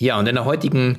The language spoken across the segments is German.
Ja, und in der heutigen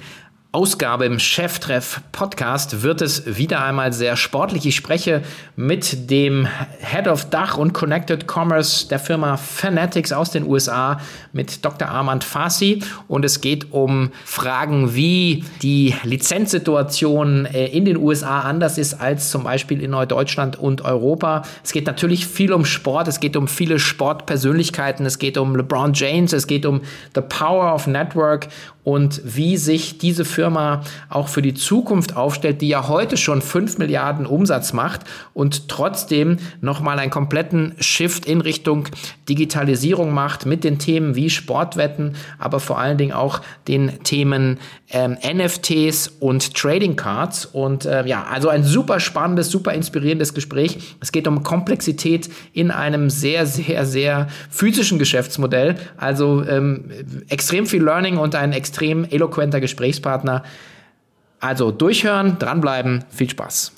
Ausgabe im Cheftreff Podcast wird es wieder einmal sehr sportlich. Ich spreche mit dem Head of Dach und Connected Commerce der Firma Fanatics aus den USA mit Dr. Armand Fassi und es geht um Fragen, wie die Lizenzsituation äh, in den USA anders ist als zum Beispiel in Deutschland und Europa. Es geht natürlich viel um Sport, es geht um viele Sportpersönlichkeiten, es geht um LeBron James, es geht um the power of network und wie sich diese Firma auch für die Zukunft aufstellt, die ja heute schon 5 Milliarden Umsatz macht und trotzdem nochmal einen kompletten Shift in Richtung Digitalisierung macht mit den Themen wie Sportwetten, aber vor allen Dingen auch den Themen ähm, NFTs und Trading Cards. Und äh, ja, also ein super spannendes, super inspirierendes Gespräch. Es geht um Komplexität in einem sehr, sehr, sehr physischen Geschäftsmodell. Also ähm, extrem viel Learning und ein extrem extrem eloquenter Gesprächspartner. Also durchhören, dranbleiben, viel Spaß.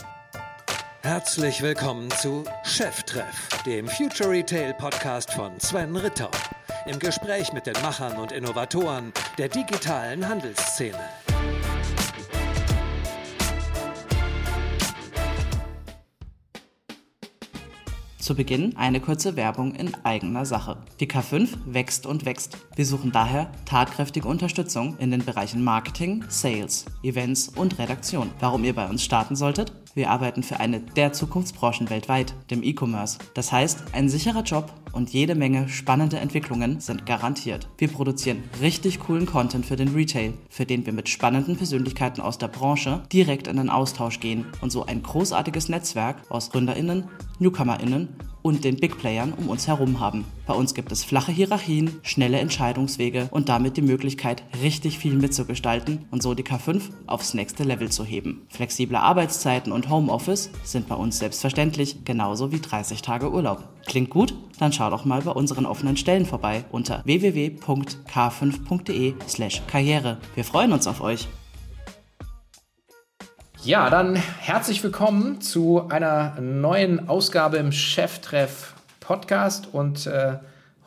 Herzlich willkommen zu Cheftreff, dem Future Retail Podcast von Sven Ritter. Im Gespräch mit den Machern und Innovatoren der digitalen Handelsszene. Zu Beginn eine kurze Werbung in eigener Sache. Die K5 wächst und wächst. Wir suchen daher tatkräftige Unterstützung in den Bereichen Marketing, Sales, Events und Redaktion. Warum ihr bei uns starten solltet? Wir arbeiten für eine der Zukunftsbranchen weltweit, dem E-Commerce. Das heißt, ein sicherer Job und jede Menge spannende Entwicklungen sind garantiert. Wir produzieren richtig coolen Content für den Retail, für den wir mit spannenden Persönlichkeiten aus der Branche direkt in den Austausch gehen und so ein großartiges Netzwerk aus Gründerinnen, Newcomerinnen und den Big Playern um uns herum haben. Bei uns gibt es flache Hierarchien, schnelle Entscheidungswege und damit die Möglichkeit, richtig viel mitzugestalten und so die K5 aufs nächste Level zu heben. Flexible Arbeitszeiten und Homeoffice sind bei uns selbstverständlich, genauso wie 30 Tage Urlaub. Klingt gut? Dann schau doch mal bei unseren offenen Stellen vorbei unter www.k5.de/karriere. Wir freuen uns auf euch. Ja, dann herzlich willkommen zu einer neuen Ausgabe im Cheftreff Podcast und äh,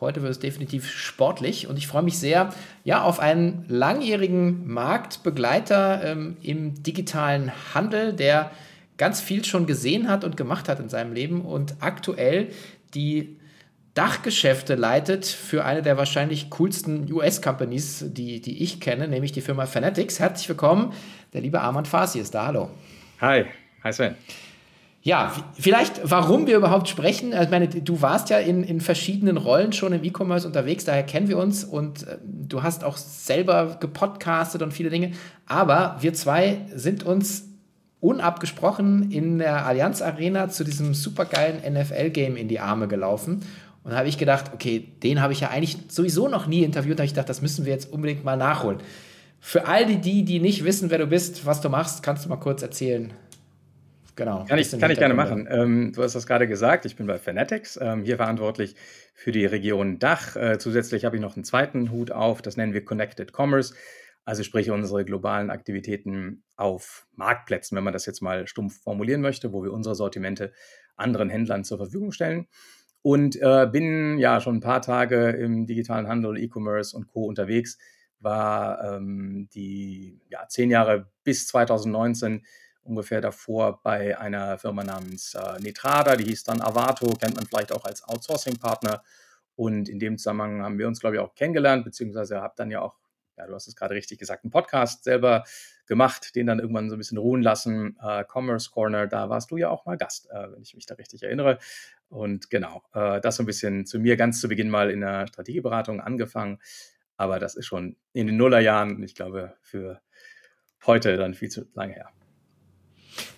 heute wird es definitiv sportlich und ich freue mich sehr ja auf einen langjährigen Marktbegleiter ähm, im digitalen Handel, der ganz viel schon gesehen hat und gemacht hat in seinem Leben und aktuell die Dachgeschäfte leitet für eine der wahrscheinlich coolsten US-Companies, die, die ich kenne, nämlich die Firma Fanatics. Herzlich willkommen, der liebe Armand Farsi ist da. Hallo. Hi, hi Sven. Ja, vielleicht, warum wir überhaupt sprechen. Also, ich meine, du warst ja in, in verschiedenen Rollen schon im E-Commerce unterwegs, daher kennen wir uns und äh, du hast auch selber gepodcastet und viele Dinge. Aber wir zwei sind uns unabgesprochen in der Allianz Arena zu diesem supergeilen NFL-Game in die Arme gelaufen. Und da habe ich gedacht, okay, den habe ich ja eigentlich sowieso noch nie interviewt. Da habe ich gedacht, das müssen wir jetzt unbedingt mal nachholen. Für all die, die, die nicht wissen, wer du bist, was du machst, kannst du mal kurz erzählen. Genau. Kann ich, kann ich gerne machen. Ähm, du hast das gerade gesagt, ich bin bei Fanatics, ähm, hier verantwortlich für die Region Dach. Äh, zusätzlich habe ich noch einen zweiten Hut auf, das nennen wir Connected Commerce. Also sprich unsere globalen Aktivitäten auf Marktplätzen, wenn man das jetzt mal stumpf formulieren möchte, wo wir unsere Sortimente anderen Händlern zur Verfügung stellen und äh, bin ja schon ein paar Tage im digitalen Handel, E-Commerce und Co. unterwegs. War ähm, die ja, zehn Jahre bis 2019 ungefähr davor bei einer Firma namens äh, Netrada, die hieß dann Avato, kennt man vielleicht auch als Outsourcing-Partner. Und in dem Zusammenhang haben wir uns, glaube ich, auch kennengelernt, beziehungsweise habe dann ja auch, ja, du hast es gerade richtig gesagt, einen Podcast selber gemacht, den dann irgendwann so ein bisschen ruhen lassen. Äh, Commerce Corner, da warst du ja auch mal Gast, äh, wenn ich mich da richtig erinnere. Und genau, äh, das so ein bisschen zu mir ganz zu Beginn mal in der Strategieberatung angefangen. Aber das ist schon in den Nullerjahren, ich glaube, für heute dann viel zu lange her.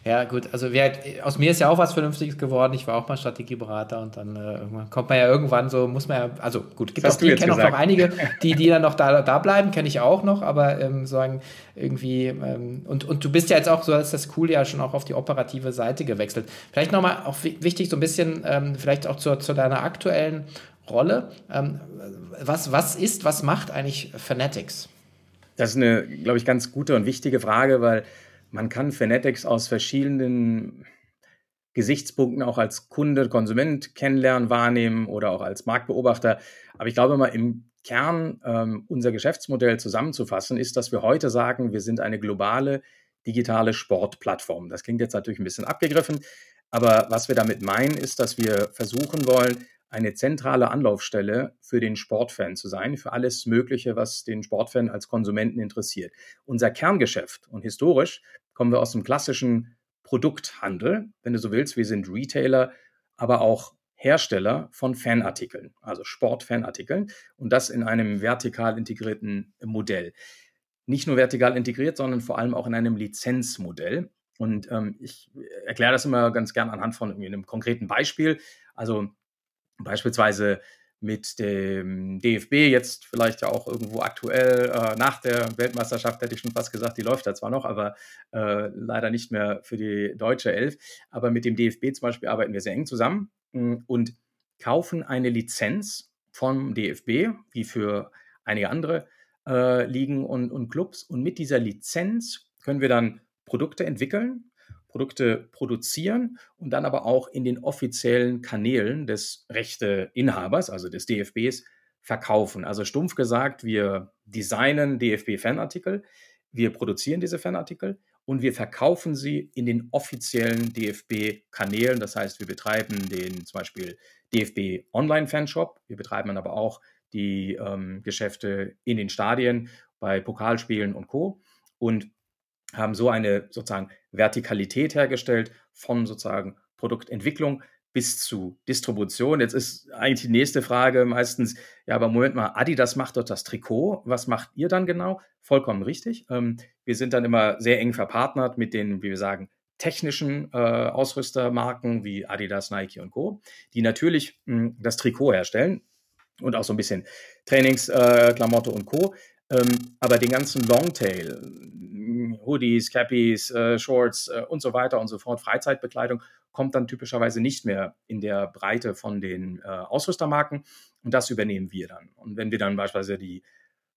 Ja, gut, also wer, aus mir ist ja auch was Vernünftiges geworden. Ich war auch mal Strategieberater und dann äh, kommt man ja irgendwann so, muss man ja, also gut, gibt auch die, kenne auch noch einige, die, die dann noch da, da bleiben, kenne ich auch noch, aber ähm, sagen irgendwie, ähm, und, und du bist ja jetzt auch, so als das cool ja schon auch auf die operative Seite gewechselt. Vielleicht nochmal auch wichtig, so ein bisschen, ähm, vielleicht auch zu, zu deiner aktuellen Rolle. Ähm, was, was ist, was macht eigentlich Fanatics? Das ist eine, glaube ich, ganz gute und wichtige Frage, weil man kann Fanatics aus verschiedenen Gesichtspunkten auch als Kunde, Konsument kennenlernen, wahrnehmen oder auch als Marktbeobachter. Aber ich glaube mal, im Kern ähm, unser Geschäftsmodell zusammenzufassen, ist, dass wir heute sagen, wir sind eine globale digitale Sportplattform. Das klingt jetzt natürlich ein bisschen abgegriffen, aber was wir damit meinen, ist, dass wir versuchen wollen, eine zentrale Anlaufstelle für den Sportfan zu sein, für alles Mögliche, was den Sportfan als Konsumenten interessiert. Unser Kerngeschäft und historisch kommen wir aus dem klassischen Produkthandel, wenn du so willst. Wir sind Retailer, aber auch Hersteller von Fanartikeln, also Sportfanartikeln und das in einem vertikal integrierten Modell. Nicht nur vertikal integriert, sondern vor allem auch in einem Lizenzmodell. Und ähm, ich erkläre das immer ganz gern anhand von einem konkreten Beispiel. Also beispielsweise mit dem DFB jetzt vielleicht ja auch irgendwo aktuell äh, nach der Weltmeisterschaft, hätte ich schon fast gesagt, die läuft da zwar noch, aber äh, leider nicht mehr für die deutsche Elf. Aber mit dem DFB zum Beispiel arbeiten wir sehr eng zusammen hm, und kaufen eine Lizenz vom DFB, wie für einige andere äh, Ligen und, und Clubs. Und mit dieser Lizenz können wir dann Produkte entwickeln, Produkte produzieren und dann aber auch in den offiziellen Kanälen des Rechteinhabers, also des DFBs, verkaufen. Also stumpf gesagt, wir designen DFB-Fanartikel, wir produzieren diese Fanartikel und wir verkaufen sie in den offiziellen DFB-Kanälen. Das heißt, wir betreiben den zum Beispiel DFB Online-Fanshop, wir betreiben dann aber auch die ähm, Geschäfte in den Stadien bei Pokalspielen und Co. Und haben so eine sozusagen Vertikalität hergestellt von sozusagen Produktentwicklung bis zu Distribution. Jetzt ist eigentlich die nächste Frage meistens, ja, aber Moment mal, Adidas macht doch das Trikot. Was macht ihr dann genau? Vollkommen richtig. Ähm, wir sind dann immer sehr eng verpartnert mit den, wie wir sagen, technischen äh, Ausrüstermarken wie Adidas, Nike und Co., die natürlich mh, hm, das Trikot herstellen und auch so ein bisschen Trainingsklamotte äh, und Co. Ähm, aber den ganzen Longtail, Hoodies, Cappies, äh, Shorts äh, und so weiter und so fort, Freizeitbekleidung, kommt dann typischerweise nicht mehr in der Breite von den äh, Ausrüstermarken und das übernehmen wir dann. Und wenn wir dann beispielsweise die,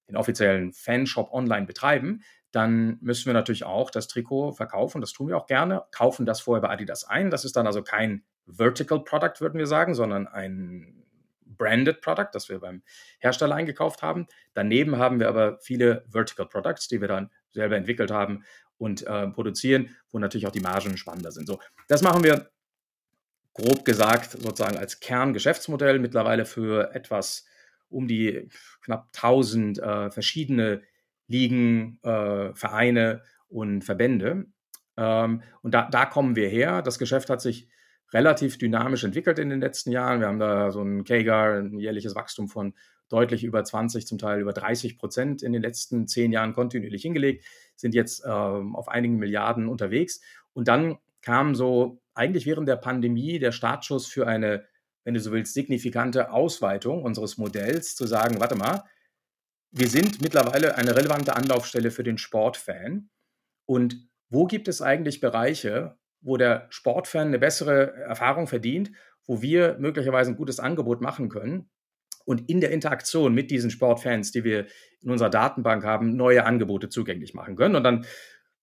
den offiziellen Fanshop online betreiben, dann müssen wir natürlich auch das Trikot verkaufen. Das tun wir auch gerne, kaufen das vorher bei Adidas ein. Das ist dann also kein Vertical Product, würden wir sagen, sondern ein Branded Product, das wir beim Hersteller eingekauft haben. Daneben haben wir aber viele Vertical Products, die wir dann selber entwickelt haben und äh, produzieren, wo natürlich auch die Margen spannender sind. So, das machen wir grob gesagt sozusagen als Kerngeschäftsmodell mittlerweile für etwas um die knapp 1000 äh, verschiedene Ligen, äh, Vereine und Verbände. Ähm, und da, da kommen wir her. Das Geschäft hat sich relativ dynamisch entwickelt in den letzten Jahren. Wir haben da so ein KGAR, ein jährliches Wachstum von deutlich über 20, zum Teil über 30 Prozent in den letzten zehn Jahren kontinuierlich hingelegt, sind jetzt ähm, auf einigen Milliarden unterwegs. Und dann kam so eigentlich während der Pandemie der Startschuss für eine, wenn du so willst, signifikante Ausweitung unseres Modells, zu sagen, warte mal, wir sind mittlerweile eine relevante Anlaufstelle für den Sportfan. Und wo gibt es eigentlich Bereiche, wo der Sportfan eine bessere Erfahrung verdient, wo wir möglicherweise ein gutes Angebot machen können und in der Interaktion mit diesen Sportfans, die wir in unserer Datenbank haben, neue Angebote zugänglich machen können. Und dann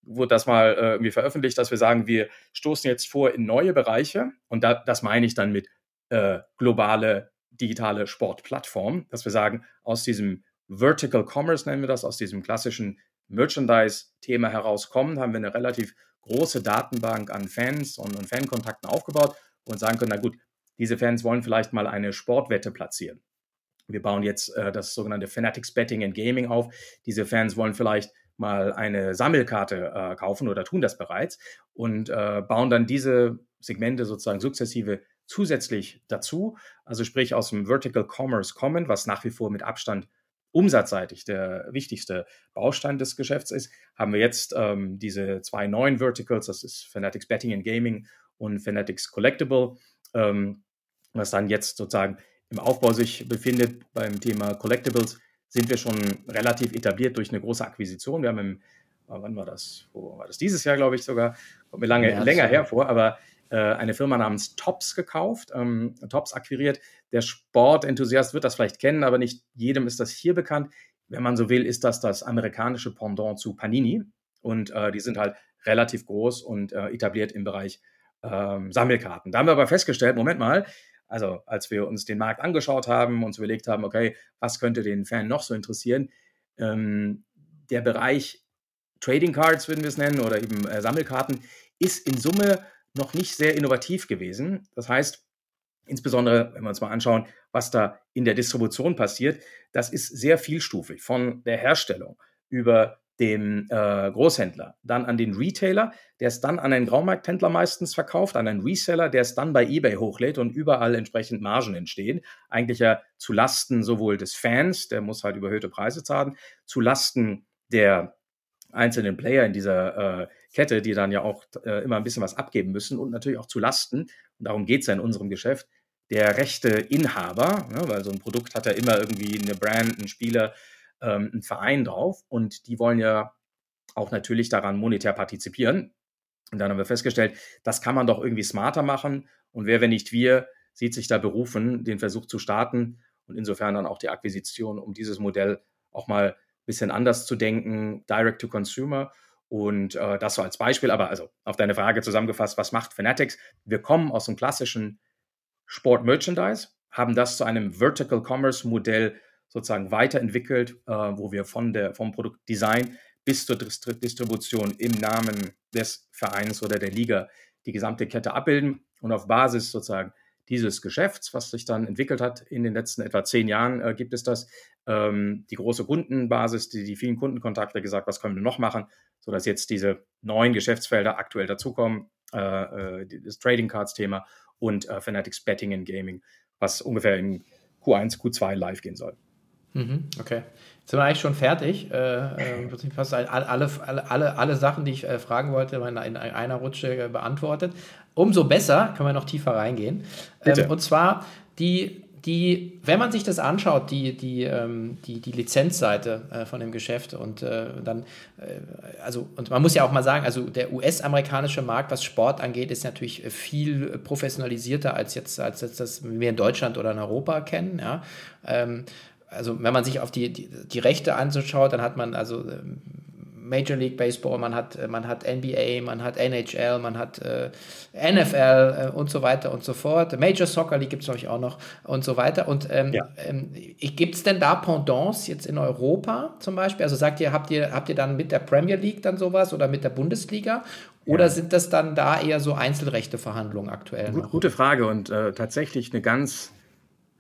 wurde das mal äh, irgendwie veröffentlicht, dass wir sagen, wir stoßen jetzt vor in neue Bereiche und da, das meine ich dann mit äh, globale digitale Sportplattform, dass wir sagen, aus diesem Vertical Commerce nennen wir das, aus diesem klassischen Merchandise-Thema herauskommen, haben wir eine relativ große Datenbank an Fans und, und Fankontakten aufgebaut und sagen können, na gut, diese Fans wollen vielleicht mal eine Sportwette platzieren. Wir bauen jetzt äh, das sogenannte Fanatics Betting and Gaming auf. Diese Fans wollen vielleicht mal eine Sammelkarte äh, kaufen oder tun das bereits und äh, bauen dann diese Segmente sozusagen sukzessive zusätzlich dazu. Also sprich aus dem Vertical Commerce kommen, was nach wie vor mit Abstand umsatzseitig der wichtigste Baustein des Geschäfts ist, haben wir jetzt ähm, diese zwei neuen Verticals, das ist Fanatics Betting and Gaming und Fanatics Collectible, ähm, was dann jetzt sozusagen im Aufbau sich befindet beim Thema Collectibles, sind wir schon relativ etabliert durch eine große Akquisition. Wir haben im, wann war das? Wo war das? Dieses Jahr, glaube ich sogar, kommt mir lange, ja, länger hervor, aber eine Firma namens Tops gekauft, ähm, Tops akquiriert. Der Sportenthusiast wird das vielleicht kennen, aber nicht jedem ist das hier bekannt. Wenn man so will, ist das das amerikanische Pendant zu Panini. Und äh, die sind halt relativ groß und äh, etabliert im Bereich ähm, Sammelkarten. Da haben wir aber festgestellt, Moment mal, Also als wir uns den Markt angeschaut haben, uns überlegt haben, okay, was könnte den Fan noch so interessieren, ähm, der Bereich Trading Cards würden wir es nennen oder eben äh, Sammelkarten ist in Summe noch nicht sehr innovativ gewesen. Das heißt, insbesondere wenn wir uns mal anschauen, was da in der Distribution passiert, das ist sehr vielstufig von der Herstellung über dem äh, Großhändler, dann an den Retailer, der es dann an einen Graumarkthändler meistens verkauft, an einen Reseller, der es dann bei eBay hochlädt und überall entsprechend Margen entstehen. Eigentlich ja zu Lasten sowohl des Fans, der muss halt überhöhte Preise zahlen, zu Lasten der einzelnen Player in dieser äh, Kette, die dann ja auch äh, immer ein bisschen was abgeben müssen und natürlich auch zu Lasten, und darum geht es ja in unserem Geschäft, der rechte Inhaber, ne, weil so ein Produkt hat ja immer irgendwie eine Brand, einen Spieler, ähm, einen Verein drauf und die wollen ja auch natürlich daran monetär partizipieren. Und dann haben wir festgestellt, das kann man doch irgendwie smarter machen. Und wer, wenn nicht wir, sieht sich da berufen, den Versuch zu starten und insofern dann auch die Akquisition, um dieses Modell auch mal ein bisschen anders zu denken, Direct to Consumer. Und äh, das so als Beispiel, aber also auf deine Frage zusammengefasst, was macht Fanatics? Wir kommen aus dem klassischen Sport Merchandise, haben das zu einem Vertical Commerce Modell sozusagen weiterentwickelt, äh, wo wir von der, vom Produktdesign bis zur Distribution im Namen des Vereins oder der Liga die gesamte Kette abbilden und auf Basis sozusagen dieses Geschäfts, was sich dann entwickelt hat in den letzten etwa zehn Jahren, äh, gibt es das, ähm, die große Kundenbasis, die, die vielen Kundenkontakte gesagt, was können wir noch machen, sodass jetzt diese neuen Geschäftsfelder aktuell dazukommen, äh, äh das Trading Cards Thema und äh, Fanatics Betting and Gaming, was ungefähr in Q1, Q2 live gehen soll. Mhm, okay. Jetzt sind wir eigentlich schon fertig. Äh, äh, fast alle, alle, alle, alle Sachen, die ich äh, fragen wollte, in, in einer Rutsche äh, beantwortet. Umso besser können wir noch tiefer reingehen. Ähm, und zwar die, die, wenn man sich das anschaut, die, die, ähm, die, die Lizenzseite äh, von dem Geschäft und äh, dann, äh, also, und man muss ja auch mal sagen, also der US-amerikanische Markt, was Sport angeht, ist natürlich viel professionalisierter als jetzt, als jetzt das wir in Deutschland oder in Europa kennen. Ja. Ähm, also wenn man sich auf die, die, die Rechte anschaut, dann hat man also ähm, Major League Baseball, man hat, äh, man hat NBA, man hat NHL, man hat äh, NFL äh, und so weiter und so fort. Major Soccer League gibt es natürlich auch noch und so weiter. Und ähm, ja. ähm, gibt es denn da Pendants jetzt in Europa zum Beispiel? Also sagt ihr, habt ihr, habt ihr dann mit der Premier League dann sowas oder mit der Bundesliga? Oder ja. sind das dann da eher so Einzelrechteverhandlungen aktuell? Gut, gute Frage und äh, tatsächlich eine ganz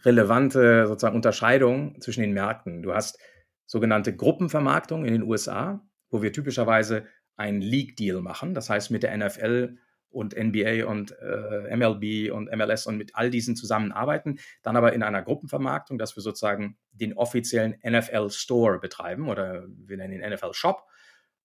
relevante sozusagen Unterscheidung zwischen den Märkten. Du hast sogenannte Gruppenvermarktung in den USA, wo wir typischerweise einen League-Deal machen, das heißt mit der NFL und NBA und äh, MLB und MLS und mit all diesen zusammenarbeiten, dann aber in einer Gruppenvermarktung, dass wir sozusagen den offiziellen NFL Store betreiben oder wir nennen den NFL Shop.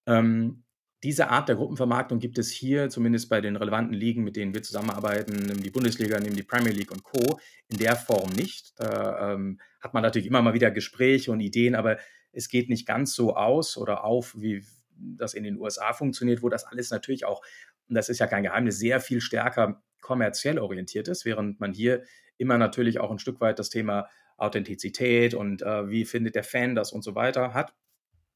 Ähm, diese Art der Gruppenvermarktung gibt es hier, zumindest bei den relevanten Ligen, mit denen wir zusammenarbeiten, nehmen die Bundesliga, nehmen die Premier League und Co., in der Form nicht. Da ähm, hat man natürlich immer mal wieder Gespräche und Ideen, aber es geht nicht ganz so aus oder auf, wie das in den USA funktioniert, wo das alles natürlich auch, und das ist ja kein Geheimnis, sehr viel stärker kommerziell orientiert ist, während man hier immer natürlich auch ein Stück weit das Thema Authentizität und äh, wie findet der Fan das und so weiter hat,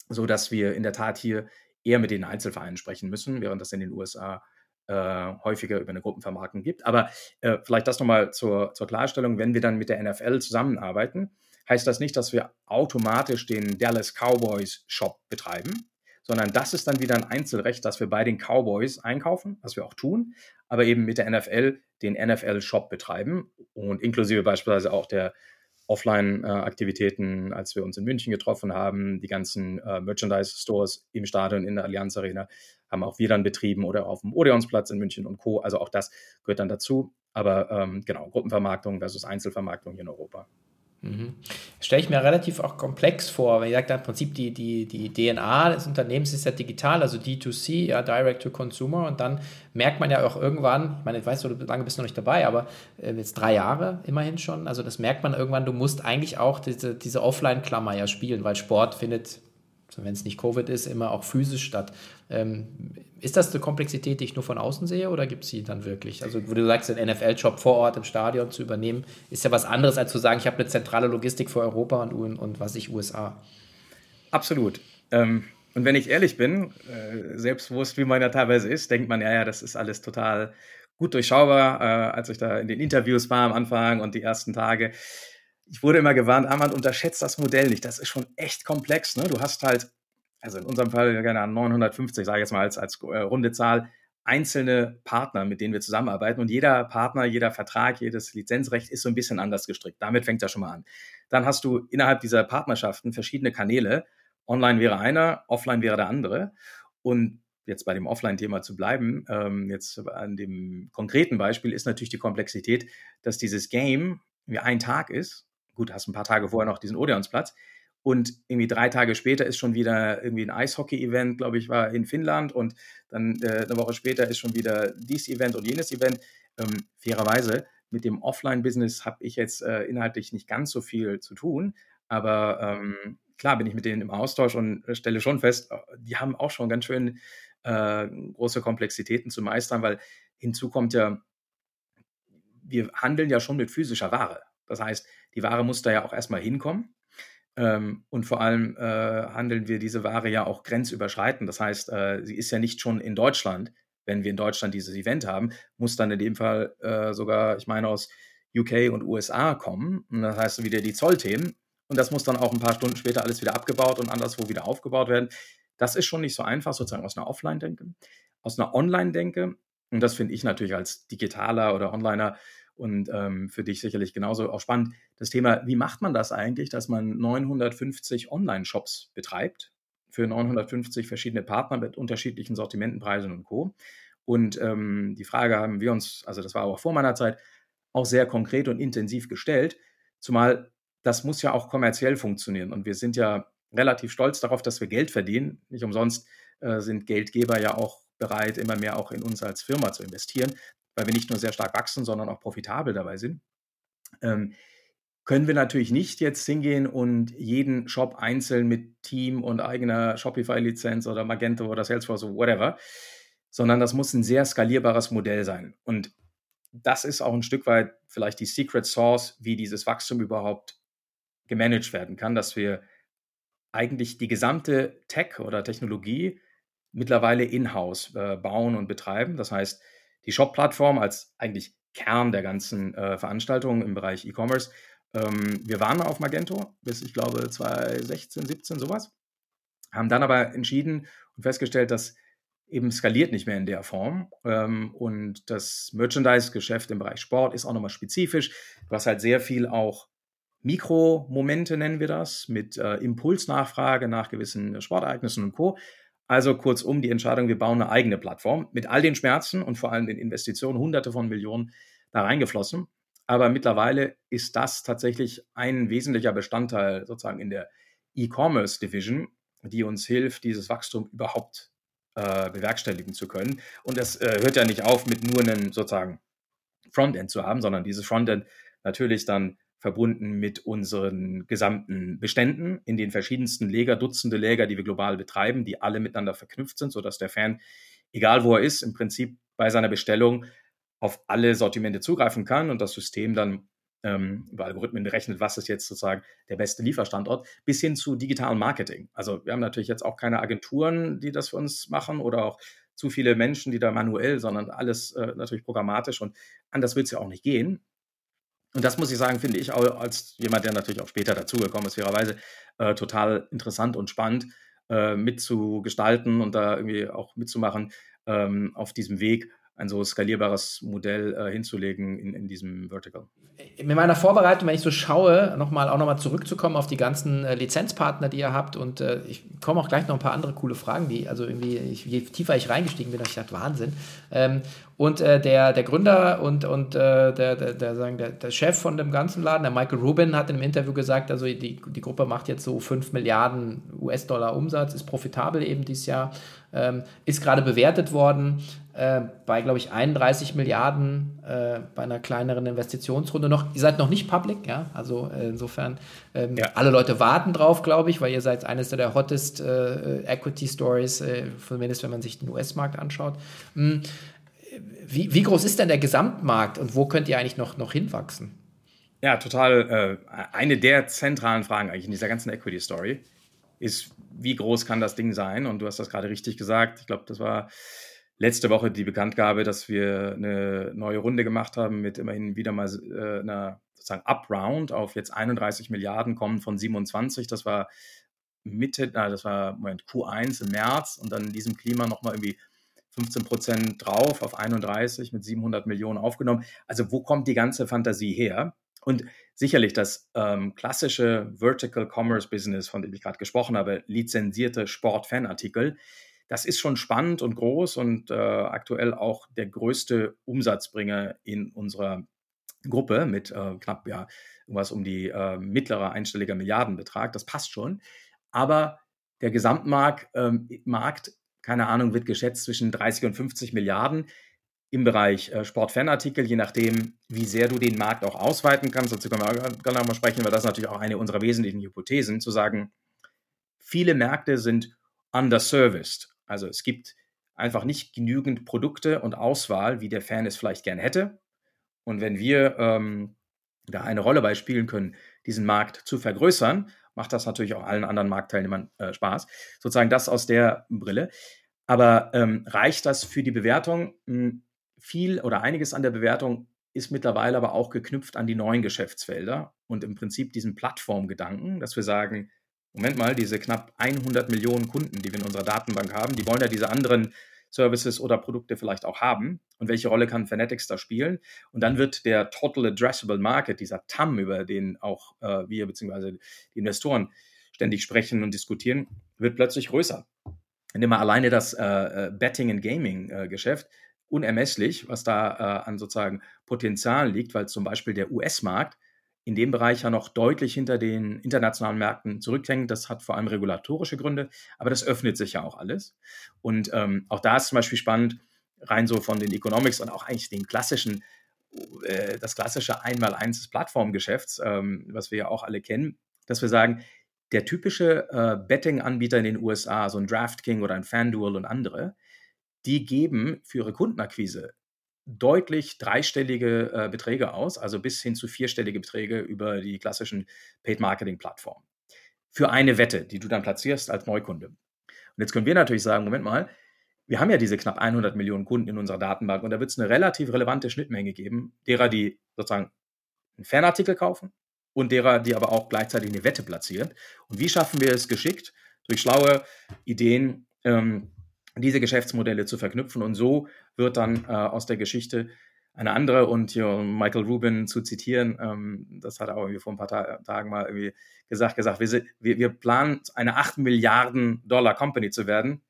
so dass wir in der Tat hier eher mit den Einzelvereinen sprechen müssen, während das in den USA äh, häufiger über eine Gruppenvermarktung gibt. Aber äh, vielleicht das nochmal zur, zur Klarstellung, wenn wir dann mit der NFL zusammenarbeiten, heißt das nicht, dass wir automatisch den Dallas Cowboys Shop betreiben, sondern das ist dann wieder ein Einzelrecht, dass wir bei den Cowboys einkaufen, was wir auch tun, aber eben mit der NFL den NFL Shop betreiben und inklusive beispielsweise auch der Offline-Aktivitäten, als wir uns in München getroffen haben, die ganzen äh, Merchandise-Stores im Stadion in der Allianz Arena haben auch wir dann betrieben oder auf dem Odeonsplatz in München und Co. Also auch das gehört dann dazu. Aber ähm, genau, Gruppenvermarktung versus Einzelvermarktung hier in Europa. Mhm. Stelle ich mir relativ auch komplex vor, weil ich sage, im Prinzip die, die, die DNA des Unternehmens ist ja digital, also D2C, ja, Direct to Consumer. Und dann merkt man ja auch irgendwann, ich meine, ich weiß, du lange bist noch nicht dabei, aber äh, jetzt drei Jahre immerhin schon. Also das merkt man irgendwann, du musst eigentlich auch diese, diese Offline-Klammer ja spielen, weil Sport findet wenn es nicht Covid ist, immer auch physisch statt. Ähm, ist das eine Komplexität, die ich nur von außen sehe oder gibt es sie dann wirklich? Also, wo du sagst, den NFL-Job vor Ort im Stadion zu übernehmen, ist ja was anderes, als zu sagen, ich habe eine zentrale Logistik für Europa und, und, und was ich USA. Absolut. Ähm, und wenn ich ehrlich bin, äh, selbstbewusst wie man ja teilweise ist, denkt man, ja, ja, das ist alles total gut durchschaubar, äh, als ich da in den Interviews war am Anfang und die ersten Tage. Ich wurde immer gewarnt, Armand, unterschätzt das Modell nicht. Das ist schon echt komplex. Ne? Du hast halt, also in unserem Fall gerne 950, sage ich jetzt mal als, als äh, runde Zahl, einzelne Partner, mit denen wir zusammenarbeiten. Und jeder Partner, jeder Vertrag, jedes Lizenzrecht ist so ein bisschen anders gestrickt. Damit fängt das schon mal an. Dann hast du innerhalb dieser Partnerschaften verschiedene Kanäle. Online wäre einer, offline wäre der andere. Und jetzt bei dem Offline-Thema zu bleiben, ähm, jetzt an dem konkreten Beispiel ist natürlich die Komplexität, dass dieses Game wie ein Tag ist. Gut, hast ein paar Tage vorher noch diesen Odeonsplatz. Und irgendwie drei Tage später ist schon wieder irgendwie ein Eishockey-Event, glaube ich, war in Finnland. Und dann äh, eine Woche später ist schon wieder dieses Event und jenes Event. Ähm, fairerweise, mit dem Offline-Business habe ich jetzt äh, inhaltlich nicht ganz so viel zu tun. Aber ähm, klar bin ich mit denen im Austausch und stelle schon fest, äh, die haben auch schon ganz schön äh, große Komplexitäten zu meistern, weil hinzu kommt ja, wir handeln ja schon mit physischer Ware. Das heißt, die Ware muss da ja auch erstmal hinkommen. Ähm, und vor allem äh, handeln wir diese Ware ja auch grenzüberschreitend. Das heißt, äh, sie ist ja nicht schon in Deutschland. Wenn wir in Deutschland dieses Event haben, muss dann in dem Fall äh, sogar, ich meine, aus UK und USA kommen. Und das heißt wieder die Zollthemen. Und das muss dann auch ein paar Stunden später alles wieder abgebaut und anderswo wieder aufgebaut werden. Das ist schon nicht so einfach, sozusagen aus einer Offline-Denke. Aus einer Online-Denke, und das finde ich natürlich als Digitaler oder Onliner und ähm, für dich sicherlich genauso auch spannend, das Thema, wie macht man das eigentlich, dass man 950 Online-Shops betreibt für 950 verschiedene Partner mit unterschiedlichen Sortimenten, Preisen und Co. Und ähm, die Frage haben wir uns, also das war auch vor meiner Zeit, auch sehr konkret und intensiv gestellt, zumal das muss ja auch kommerziell funktionieren. Und wir sind ja relativ stolz darauf, dass wir Geld verdienen. Nicht umsonst äh, sind Geldgeber ja auch bereit, immer mehr auch in uns als Firma zu investieren weil wir nicht nur sehr stark wachsen, sondern auch profitabel dabei sind, ähm, können wir natürlich nicht jetzt hingehen und jeden Shop einzeln mit Team und eigener Shopify-Lizenz oder Magento oder Salesforce oder whatever, sondern das muss ein sehr skalierbares Modell sein. Und das ist auch ein Stück weit vielleicht die Secret Source, wie dieses Wachstum überhaupt gemanagt werden kann, dass wir eigentlich die gesamte Tech oder Technologie mittlerweile in-house äh, bauen und betreiben. Das heißt, die Shop-Plattform als eigentlich Kern der ganzen äh, Veranstaltung im Bereich E-Commerce. Ähm, wir waren auf Magento bis, ich glaube, 2016, 17, sowas. Haben dann aber entschieden und festgestellt, dass eben skaliert nicht mehr in der Form. Ähm, und das Merchandise-Geschäft im Bereich Sport ist auch nochmal spezifisch. Du hast halt sehr viel auch Mikromomente, nennen wir das, mit äh, Impulsnachfrage nach gewissen Sportereignissen und Co. Also kurzum die Entscheidung, wir bauen eine eigene Plattform mit all den Schmerzen und vor allem den Investitionen, hunderte von Millionen da reingeflossen. Aber mittlerweile ist das tatsächlich ein wesentlicher Bestandteil sozusagen in der E-Commerce Division, die uns hilft, dieses Wachstum überhaupt äh, bewerkstelligen zu können. Und das äh, hört ja nicht auf, mit nur einem sozusagen Frontend zu haben, sondern dieses Frontend natürlich dann verbunden mit unseren gesamten Beständen in den verschiedensten Läger, Dutzende Läger, die wir global betreiben, die alle miteinander verknüpft sind, sodass der Fan, egal wo er ist, im Prinzip bei seiner Bestellung auf alle Sortimente zugreifen kann und das System dann ähm, über Algorithmen berechnet, was ist jetzt sozusagen der beste Lieferstandort, bis hin zu digitalem Marketing. Also wir haben natürlich jetzt auch keine Agenturen, die das für uns machen oder auch zu viele Menschen, die da manuell, sondern alles äh, natürlich programmatisch und anders wird es ja auch nicht gehen. Und das muss ich sagen, finde ich auch als jemand, der natürlich auch später dazugekommen ist, fairerweise, äh, total interessant und spannend äh, mitzugestalten und da irgendwie auch mitzumachen ähm, auf diesem Weg ein so skalierbares Modell äh, hinzulegen in, in diesem Vertical. In meiner Vorbereitung, wenn ich so schaue, nochmal auch nochmal zurückzukommen auf die ganzen äh, Lizenzpartner, die ihr habt und äh, ich komme auch gleich noch ein paar andere coole Fragen, die, also irgendwie, ich, je tiefer ich reingestiegen bin, habe ich gedacht, Wahnsinn. Ähm, und äh, der, der Gründer und, und äh, der, der, der, sagen, der, der Chef von dem ganzen Laden, der Michael Rubin, hat in einem Interview gesagt, also die, die Gruppe macht jetzt so 5 Milliarden US-Dollar Umsatz, ist profitabel eben dieses Jahr, ähm, ist gerade bewertet worden äh, bei, glaube ich, 31 Milliarden äh, bei einer kleineren Investitionsrunde noch. Ihr seid noch nicht public, ja, also äh, insofern ähm, ja. alle Leute warten drauf, glaube ich, weil ihr seid eines der hottest äh, Equity Stories, äh, zumindest wenn man sich den US-Markt anschaut. Hm. Wie, wie, groß ist denn der Gesamtmarkt und wo könnt ihr eigentlich noch, noch hinwachsen? Ja, total. Äh, eine der zentralen Fragen eigentlich in dieser ganzen Equity-Story ist, wie groß kann das Ding sein? Und du hast das gerade richtig gesagt. Ich glaube, das war letzte Woche die Bekanntgabe, dass wir eine neue Runde gemacht haben mit immerhin wieder mal äh, einer sozusagen Up-Round auf jetzt 31 Milliarden kommen von 27. Das war Mitte, na, das war Moment, Q1 im März und dann in diesem Klima nochmal irgendwie 15 Prozent drauf auf 31 mit 700 Millionen aufgenommen. Also wo kommt die ganze Fantasie her? Und sicherlich das ähm, klassische Vertical Commerce Business, von dem ich gerade gesprochen habe, lizenzierte Sport-Fan-Artikel, das ist schon spannend und groß und äh, aktuell auch der größte Umsatzbringer in unserer Gruppe mit äh, knapp ja irgendwas um die äh, mittlere einstellige Milliardenbetrag. Das passt schon. Aber der Gesamtmarkt, ähm, Markt, keine Ahnung, wird geschätzt zwischen 30 und 50 Milliarden im Bereich äh, Sportfanartikel, je nachdem, wie sehr du den Markt auch ausweiten kannst. Dazu können wir gerne mal sprechen, weil das ist natürlich auch eine unserer wesentlichen Hypothesen, zu sagen, viele Märkte sind underserviced. Also es gibt einfach nicht genügend Produkte und Auswahl, wie der Fan es vielleicht gern hätte. Und wenn wir ähm, da eine Rolle bei spielen können, diesen Markt zu vergrößern, macht das natürlich auch allen anderen Marktteilnehmern äh, Spaß. Sozusagen das aus der Brille. Aber ähm, reicht das für die Bewertung? Hm, viel oder einiges an der Bewertung ist mittlerweile aber auch geknüpft an die neuen Geschäftsfelder und im Prinzip diesen Plattformgedanken, dass wir sagen, Moment mal, diese knapp 100 Millionen Kunden, die wir in unserer Datenbank haben, die wollen ja diese anderen Services oder Produkte vielleicht auch haben und welche Rolle kann Fanatics da spielen. Und dann wird der Total Addressable Market, dieser TAM, über den auch äh, wir bzw. die Investoren ständig sprechen und diskutieren, wird plötzlich größer. Nehmen wir alleine das äh, äh Betting and Gaming äh, Geschäft, unermesslich, was da äh, an sozusagen Potenzial liegt, weil zum Beispiel der US-Markt in dem Bereich ja noch deutlich hinter den internationalen Märkten zurückhängt. Das hat vor allem regulatorische Gründe, aber das öffnet sich ja auch alles. Und ähm, auch da ist zum Beispiel spannend, rein so von den Economics und auch eigentlich den klassischen, äh, das klassische Einmal-Eins des Plattformgeschäfts, ähm, was wir ja auch alle kennen, dass wir sagen, der typische äh, Betting-Anbieter in den USA, so ein DraftKing oder ein FanDuel und andere, die geben für ihre Kundenakquise deutlich dreistellige äh, Beträge aus, also bis hin zu vierstellige Beträge über die klassischen Paid-Marketing-Plattformen. Für eine Wette, die du dann platzierst als Neukunde. Und jetzt können wir natürlich sagen, Moment mal, wir haben ja diese knapp 100 Millionen Kunden in unserer Datenbank und da wird es eine relativ relevante Schnittmenge geben, derer, die sozusagen einen Fanartikel kaufen und derer, die aber auch gleichzeitig eine Wette platzieren. Und wie schaffen wir es geschickt, durch schlaue Ideen, ähm, diese Geschäftsmodelle zu verknüpfen. Und so wird dann äh, aus der Geschichte eine andere und hier Michael Rubin zu zitieren, ähm, das hat er auch irgendwie vor ein paar Ta Tagen mal irgendwie gesagt, gesagt, wir, wir, wir planen eine 8 Milliarden Dollar Company zu werden.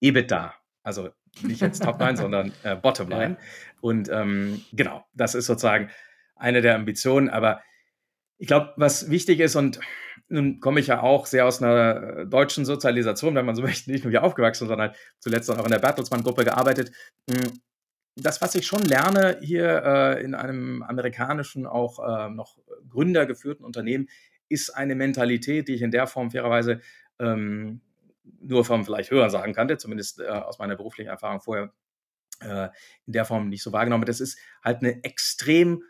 EBITDA, also nicht jetzt Top Line, sondern äh, Bottom Line. Ja. Und ähm, genau, das ist sozusagen eine der Ambitionen. Aber ich glaube, was wichtig ist und nun komme ich ja auch sehr aus einer äh, deutschen Sozialisation, wenn man so möchte, nicht nur hier aufgewachsen, sondern halt auch in der Bertelsmann-Gruppe gearbeitet. Hm, das, was ich schon lerne hier äh, in einem amerikanischen, auch äh, noch gründergeführten Unternehmen, ist eine Mentalität, die ich in der Form fairerweise ähm, nur vom vielleicht höher sagen kannte, zumindest äh, aus meiner beruflichen Erfahrung vorher äh, in der Form nicht so wahrgenommen. Das ist halt eine extrem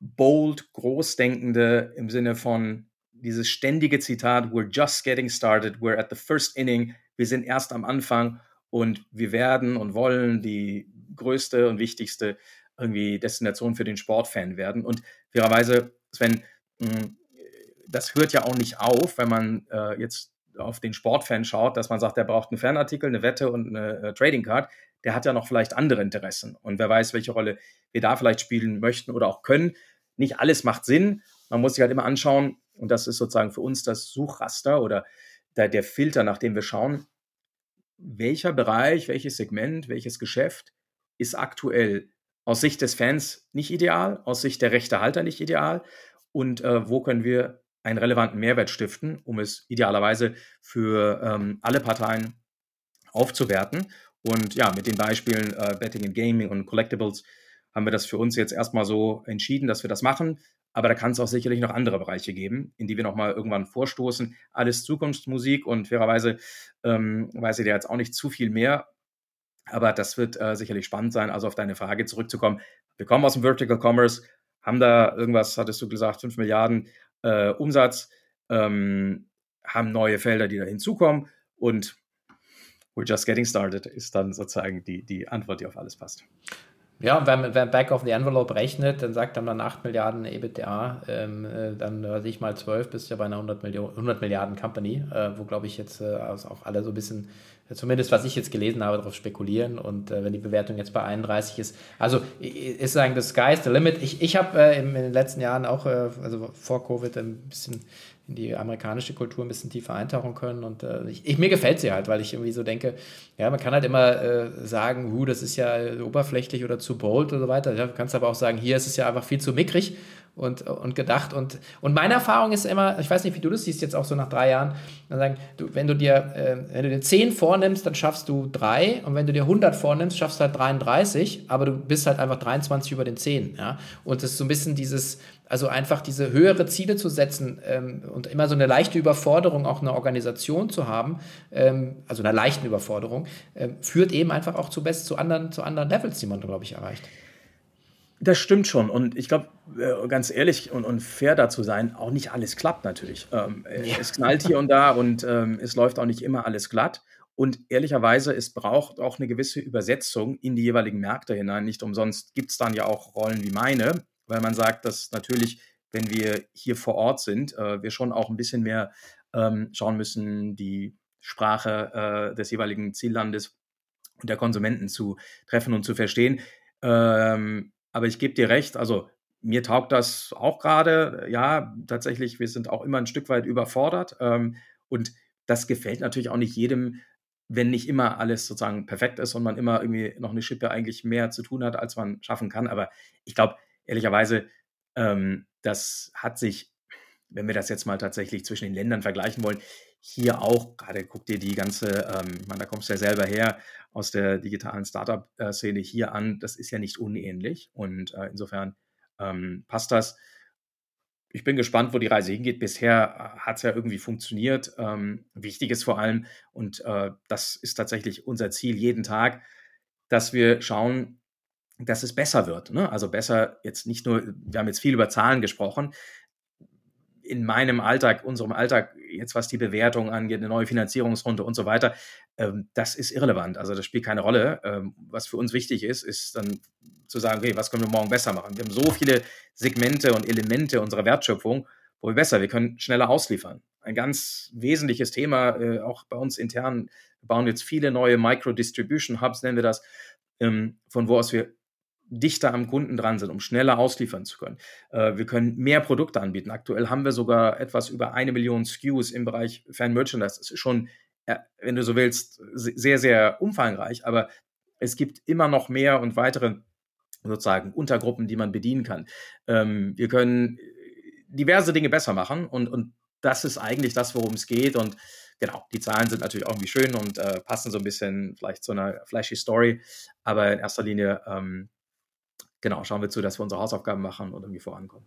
bold, großdenkende im Sinne von dieses ständige Zitat, we're just getting started, we're at the first inning, wir sind erst am Anfang und wir werden und wollen die größte und wichtigste irgendwie Destination für den Sportfan werden. Und fairerweise, Sven, hm, das hört ja auch nicht auf, wenn man äh, jetzt auf den Sportfan schaut, dass man sagt, der braucht einen Fanartikel, eine Wette und eine äh, Trading Card. Der hat ja noch vielleicht andere Interessen. Und wer weiß, welche Rolle wir da vielleicht spielen möchten oder auch können. Nicht alles macht Sinn. Man muss sich halt immer anschauen, und das ist sozusagen für uns das Suchraster oder der, der Filter, nach dem wir schauen, welcher Bereich, welches Segment, welches Geschäft ist aktuell aus Sicht des Fans nicht ideal, aus Sicht der Rechtehalter nicht ideal und äh, wo können wir einen relevanten Mehrwert stiften, um es idealerweise für ähm, alle Parteien aufzuwerten. Und ja, mit den Beispielen äh, Betting and Gaming und Collectibles haben wir das für uns jetzt erstmal so entschieden, dass wir das machen. Aber da kann es auch sicherlich noch andere Bereiche geben, in die wir nochmal irgendwann vorstoßen. Alles Zukunftsmusik und fairerweise ähm, weiß ich dir jetzt auch nicht zu viel mehr. Aber das wird äh, sicherlich spannend sein. Also auf deine Frage zurückzukommen. Wir kommen aus dem Vertical Commerce, haben da irgendwas, hattest du gesagt, 5 Milliarden äh, Umsatz, ähm, haben neue Felder, die da hinzukommen und we're just getting started, ist dann sozusagen die, die Antwort, die auf alles passt. Ja, wenn, wenn Back of the Envelope rechnet, dann sagt er dann 8 Milliarden EBITDA, ähm, äh, dann weiß ich mal 12, bist ja bei einer 100, Million, 100 Milliarden Company, äh, wo glaube ich jetzt äh, auch alle so ein bisschen, zumindest was ich jetzt gelesen habe, darauf spekulieren und äh, wenn die Bewertung jetzt bei 31 ist, also ist sagen, the sky is the limit. Ich, ich habe äh, in den letzten Jahren auch, äh, also vor Covid, ein bisschen in die amerikanische Kultur ein bisschen tiefer eintauchen können. Und äh, ich, ich, mir gefällt sie halt, weil ich irgendwie so denke, ja, man kann halt immer äh, sagen, hu, das ist ja oberflächlich oder zu bold oder so weiter. Ja, du kannst aber auch sagen, hier ist es ja einfach viel zu mickrig und, und gedacht. Und, und meine Erfahrung ist immer, ich weiß nicht, wie du das siehst, jetzt auch so nach drei Jahren, dann sagen, du, wenn du dir, äh, wenn du dir 10 vornimmst, dann schaffst du drei und wenn du dir 100 vornimmst, schaffst du halt 33, aber du bist halt einfach 23 über den 10. Ja? Und das ist so ein bisschen dieses, also einfach diese höhere Ziele zu setzen ähm, und immer so eine leichte Überforderung auch eine Organisation zu haben, ähm, also einer leichten Überforderung, ähm, führt eben einfach auch zu best zu anderen, zu anderen Levels, die man, glaube ich, erreicht. Das stimmt schon. Und ich glaube, äh, ganz ehrlich und, und, fair dazu sein, auch nicht alles klappt natürlich. Ähm, ja. Es knallt hier und da und ähm, es läuft auch nicht immer alles glatt. Und ehrlicherweise, es braucht auch eine gewisse Übersetzung in die jeweiligen Märkte hinein. Nicht umsonst gibt es dann ja auch Rollen wie meine, weil man sagt, dass natürlich, wenn wir hier vor Ort sind, äh, wir schon auch ein bisschen mehr ähm, schauen müssen, die Sprache äh, des jeweiligen Ziellandes und der Konsumenten zu treffen und zu verstehen. Ähm, aber ich gebe dir recht, also mir taugt das auch gerade. Ja, tatsächlich, wir sind auch immer ein Stück weit überfordert. Ähm, und das gefällt natürlich auch nicht jedem, wenn nicht immer alles sozusagen perfekt ist und man immer irgendwie noch eine Schippe eigentlich mehr zu tun hat, als man schaffen kann. Aber ich glaube, ehrlicherweise, ähm, das hat sich, wenn wir das jetzt mal tatsächlich zwischen den Ländern vergleichen wollen, hier auch, gerade guck dir die ganze, ähm, meine, da kommst du ja selber her aus der digitalen Startup-Szene hier an, das ist ja nicht unähnlich und äh, insofern ähm, passt das. Ich bin gespannt, wo die Reise hingeht. Bisher äh, hat es ja irgendwie funktioniert. Ähm, wichtig ist vor allem, und äh, das ist tatsächlich unser Ziel jeden Tag, dass wir schauen, dass es besser wird. Ne? Also besser jetzt nicht nur, wir haben jetzt viel über Zahlen gesprochen. In meinem Alltag, unserem Alltag, jetzt was die Bewertung angeht, eine neue Finanzierungsrunde und so weiter, ähm, das ist irrelevant. Also das spielt keine Rolle. Ähm, was für uns wichtig ist, ist dann zu sagen, okay, was können wir morgen besser machen? Wir haben so viele Segmente und Elemente unserer Wertschöpfung, wo wir besser, wir können schneller ausliefern. Ein ganz wesentliches Thema, äh, auch bei uns intern, wir bauen jetzt viele neue Micro-Distribution-Hubs, nennen wir das, ähm, von wo aus wir dichter am Kunden dran sind, um schneller ausliefern zu können. Äh, wir können mehr Produkte anbieten. Aktuell haben wir sogar etwas über eine Million SKUs im Bereich Fan Merchandise. Das ist schon, äh, wenn du so willst, sehr, sehr umfangreich, aber es gibt immer noch mehr und weitere sozusagen Untergruppen, die man bedienen kann. Ähm, wir können diverse Dinge besser machen und, und das ist eigentlich das, worum es geht und genau, die Zahlen sind natürlich auch irgendwie schön und äh, passen so ein bisschen vielleicht zu einer flashy Story, aber in erster Linie ähm, genau, schauen wir zu, dass wir unsere Hausaufgaben machen und irgendwie vorankommen.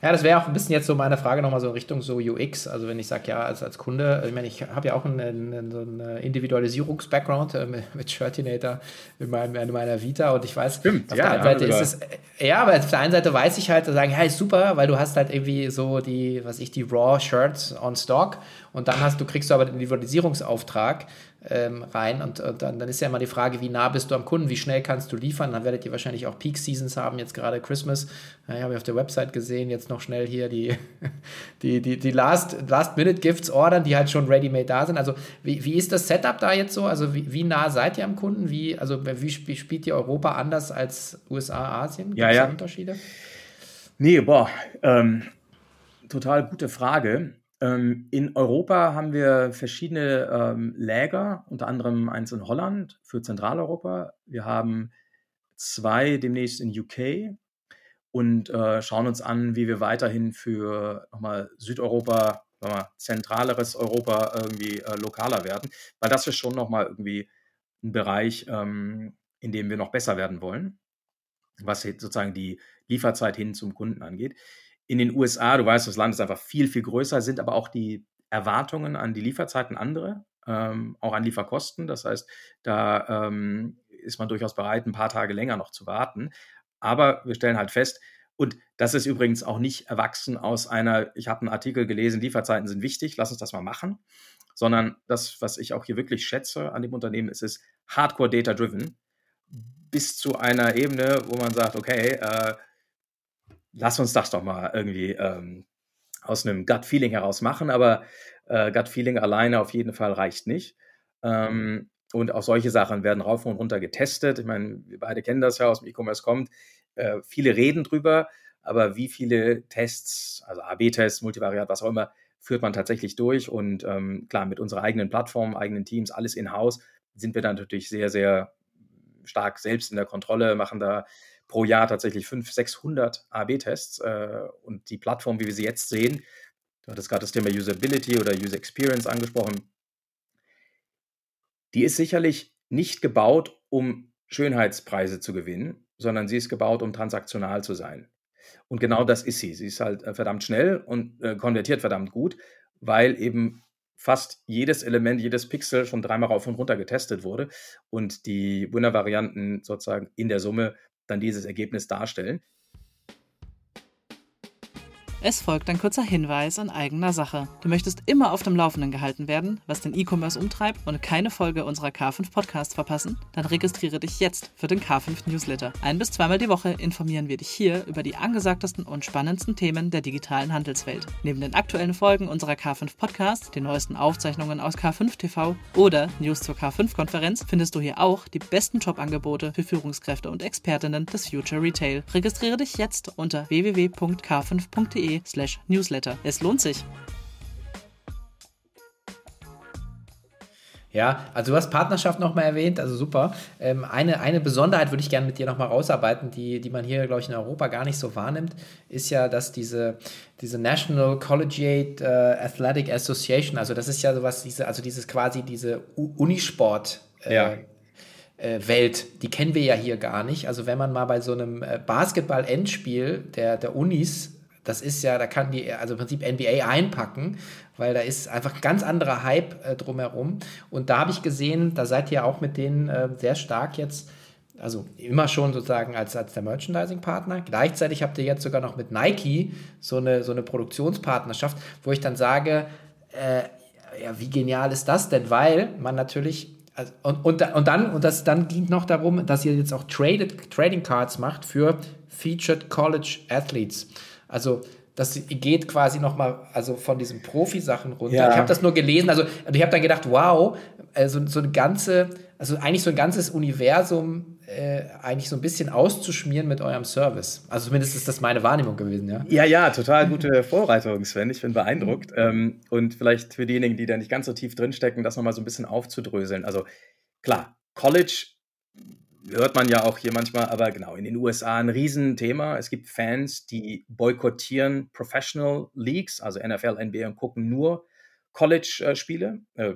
Ja, das wäre auch ein bisschen jetzt so meine Frage nochmal so in Richtung so UX. Also wenn ich sage, ja, als, als Kunde, ich meine, ich habe ja auch einen, einen, so einen Individualisierungs-Background äh, mit, mit Shirtinator in, meinem, in meiner Vita und ich weiß, Stimmt, auf ja, der einen Seite ist es, ja, aber auf der einen Seite weiß ich halt, sagen, ja, ist super, weil du hast halt irgendwie so die, was ich, die Raw Shirts on Stock und dann hast du, kriegst du aber den Individualisierungsauftrag ähm, rein. Und, und dann, dann, ist ja immer die Frage, wie nah bist du am Kunden, wie schnell kannst du liefern. Dann werdet ihr wahrscheinlich auch Peak Seasons haben, jetzt gerade Christmas. Ja, ich habe auf der Website gesehen, jetzt noch schnell hier die, die, die, die Last-Minute-Gifts Last ordern, die halt schon ready-made da sind. Also wie, wie ist das Setup da jetzt so? Also wie, wie nah seid ihr am Kunden? Wie, also wie spielt ihr Europa anders als USA, Asien? Gibt ja, ja. Unterschiede? Nee, boah, ähm, total gute Frage. Ähm, in Europa haben wir verschiedene ähm, Läger, unter anderem eins in Holland für Zentraleuropa. Wir haben zwei demnächst in UK und äh, schauen uns an, wie wir weiterhin für nochmal Südeuropa, nochmal zentraleres Europa irgendwie äh, lokaler werden, weil das ist schon nochmal irgendwie ein Bereich, ähm, in dem wir noch besser werden wollen, was sozusagen die Lieferzeit hin zum Kunden angeht in den USA, du weißt, das Land ist einfach viel, viel größer, sind aber auch die Erwartungen an die Lieferzeiten andere, ähm, auch an Lieferkosten. Das heißt, da ähm, ist man durchaus bereit, ein paar Tage länger noch zu warten. Aber wir stellen halt fest, und das ist übrigens auch nicht erwachsen aus einer, ich habe einen Artikel gelesen, Lieferzeiten sind wichtig, lass uns das mal machen, sondern das, was ich auch hier wirklich schätze an dem Unternehmen, ist es hardcore data-driven bis zu einer Ebene, wo man sagt, okay, äh, lass uns das doch mal irgendwie ähm, aus einem Gut-Feeling heraus machen, aber äh, Gut-Feeling alleine auf jeden Fall reicht nicht. Ähm, und auch solche Sachen werden rauf und runter getestet. Ich meine, wir beide kennen das ja aus dem E-Commerce kommt. Äh, viele reden drüber, aber wie viele Tests, also AB-Tests, Multivariat, was auch immer, führt man tatsächlich durch. Und ähm, klar, mit unserer eigenen Plattform, eigenen Teams, alles in-house, sind wir dann natürlich sehr, sehr stark selbst in der Kontrolle, machen da pro Jahr tatsächlich 500, 600 AB-Tests. Äh, und die Plattform, wie wir sie jetzt sehen, du hattest gerade das Thema Usability oder User Experience angesprochen, die ist sicherlich nicht gebaut, um Schönheitspreise zu gewinnen, sondern sie ist gebaut, um transaktional zu sein. Und genau das ist sie. Sie ist halt äh, verdammt schnell und äh, konvertiert verdammt gut, weil eben fast jedes Element, jedes Pixel schon dreimal rauf und runter getestet wurde und die Winner-Varianten sozusagen in der Summe dann dieses Ergebnis darstellen. Es folgt ein kurzer Hinweis in eigener Sache. Du möchtest immer auf dem Laufenden gehalten werden, was den E-Commerce umtreibt und keine Folge unserer K5 Podcasts verpassen? Dann registriere dich jetzt für den K5 Newsletter. Ein bis zweimal die Woche informieren wir dich hier über die angesagtesten und spannendsten Themen der digitalen Handelswelt. Neben den aktuellen Folgen unserer K5 Podcasts, den neuesten Aufzeichnungen aus K5 TV oder News zur K5 Konferenz findest du hier auch die besten Jobangebote für Führungskräfte und Expertinnen des Future Retail. Registriere dich jetzt unter www.k5.de slash newsletter. Es lohnt sich. Ja, also du hast Partnerschaft nochmal erwähnt, also super. Ähm, eine, eine Besonderheit würde ich gerne mit dir nochmal rausarbeiten, die, die man hier, glaube ich, in Europa gar nicht so wahrnimmt, ist ja, dass diese, diese National Collegiate uh, Athletic Association, also das ist ja sowas, diese, also dieses quasi diese Unisport äh, ja. äh, Welt, die kennen wir ja hier gar nicht. Also wenn man mal bei so einem äh, Basketball-Endspiel der, der Unis das ist ja, da kann die, also im Prinzip NBA einpacken, weil da ist einfach ein ganz anderer Hype äh, drumherum. Und da habe ich gesehen, da seid ihr auch mit denen äh, sehr stark jetzt, also immer schon sozusagen als, als der Merchandising-Partner. Gleichzeitig habt ihr jetzt sogar noch mit Nike so eine, so eine Produktionspartnerschaft, wo ich dann sage, äh, ja, wie genial ist das denn? Weil man natürlich also, und, und, und dann, und das dann ging noch darum, dass ihr jetzt auch Traded, Trading Cards macht für Featured College Athletes. Also das geht quasi nochmal also von diesen Profi-Sachen runter. Ja. Ich habe das nur gelesen, also ich habe dann gedacht, wow, also so eine ganze, also eigentlich so ein ganzes Universum äh, eigentlich so ein bisschen auszuschmieren mit eurem Service. Also zumindest ist das meine Wahrnehmung gewesen, ja. Ja, ja, total gute Vorbereitung, Sven. Ich bin beeindruckt. Mhm. Ähm, und vielleicht für diejenigen, die da nicht ganz so tief drinstecken, das nochmal so ein bisschen aufzudröseln. Also klar, College hört man ja auch hier manchmal, aber genau, in den USA ein Riesenthema. Es gibt Fans, die boykottieren Professional Leagues, also NFL, NBA und gucken nur College-Spiele. Äh,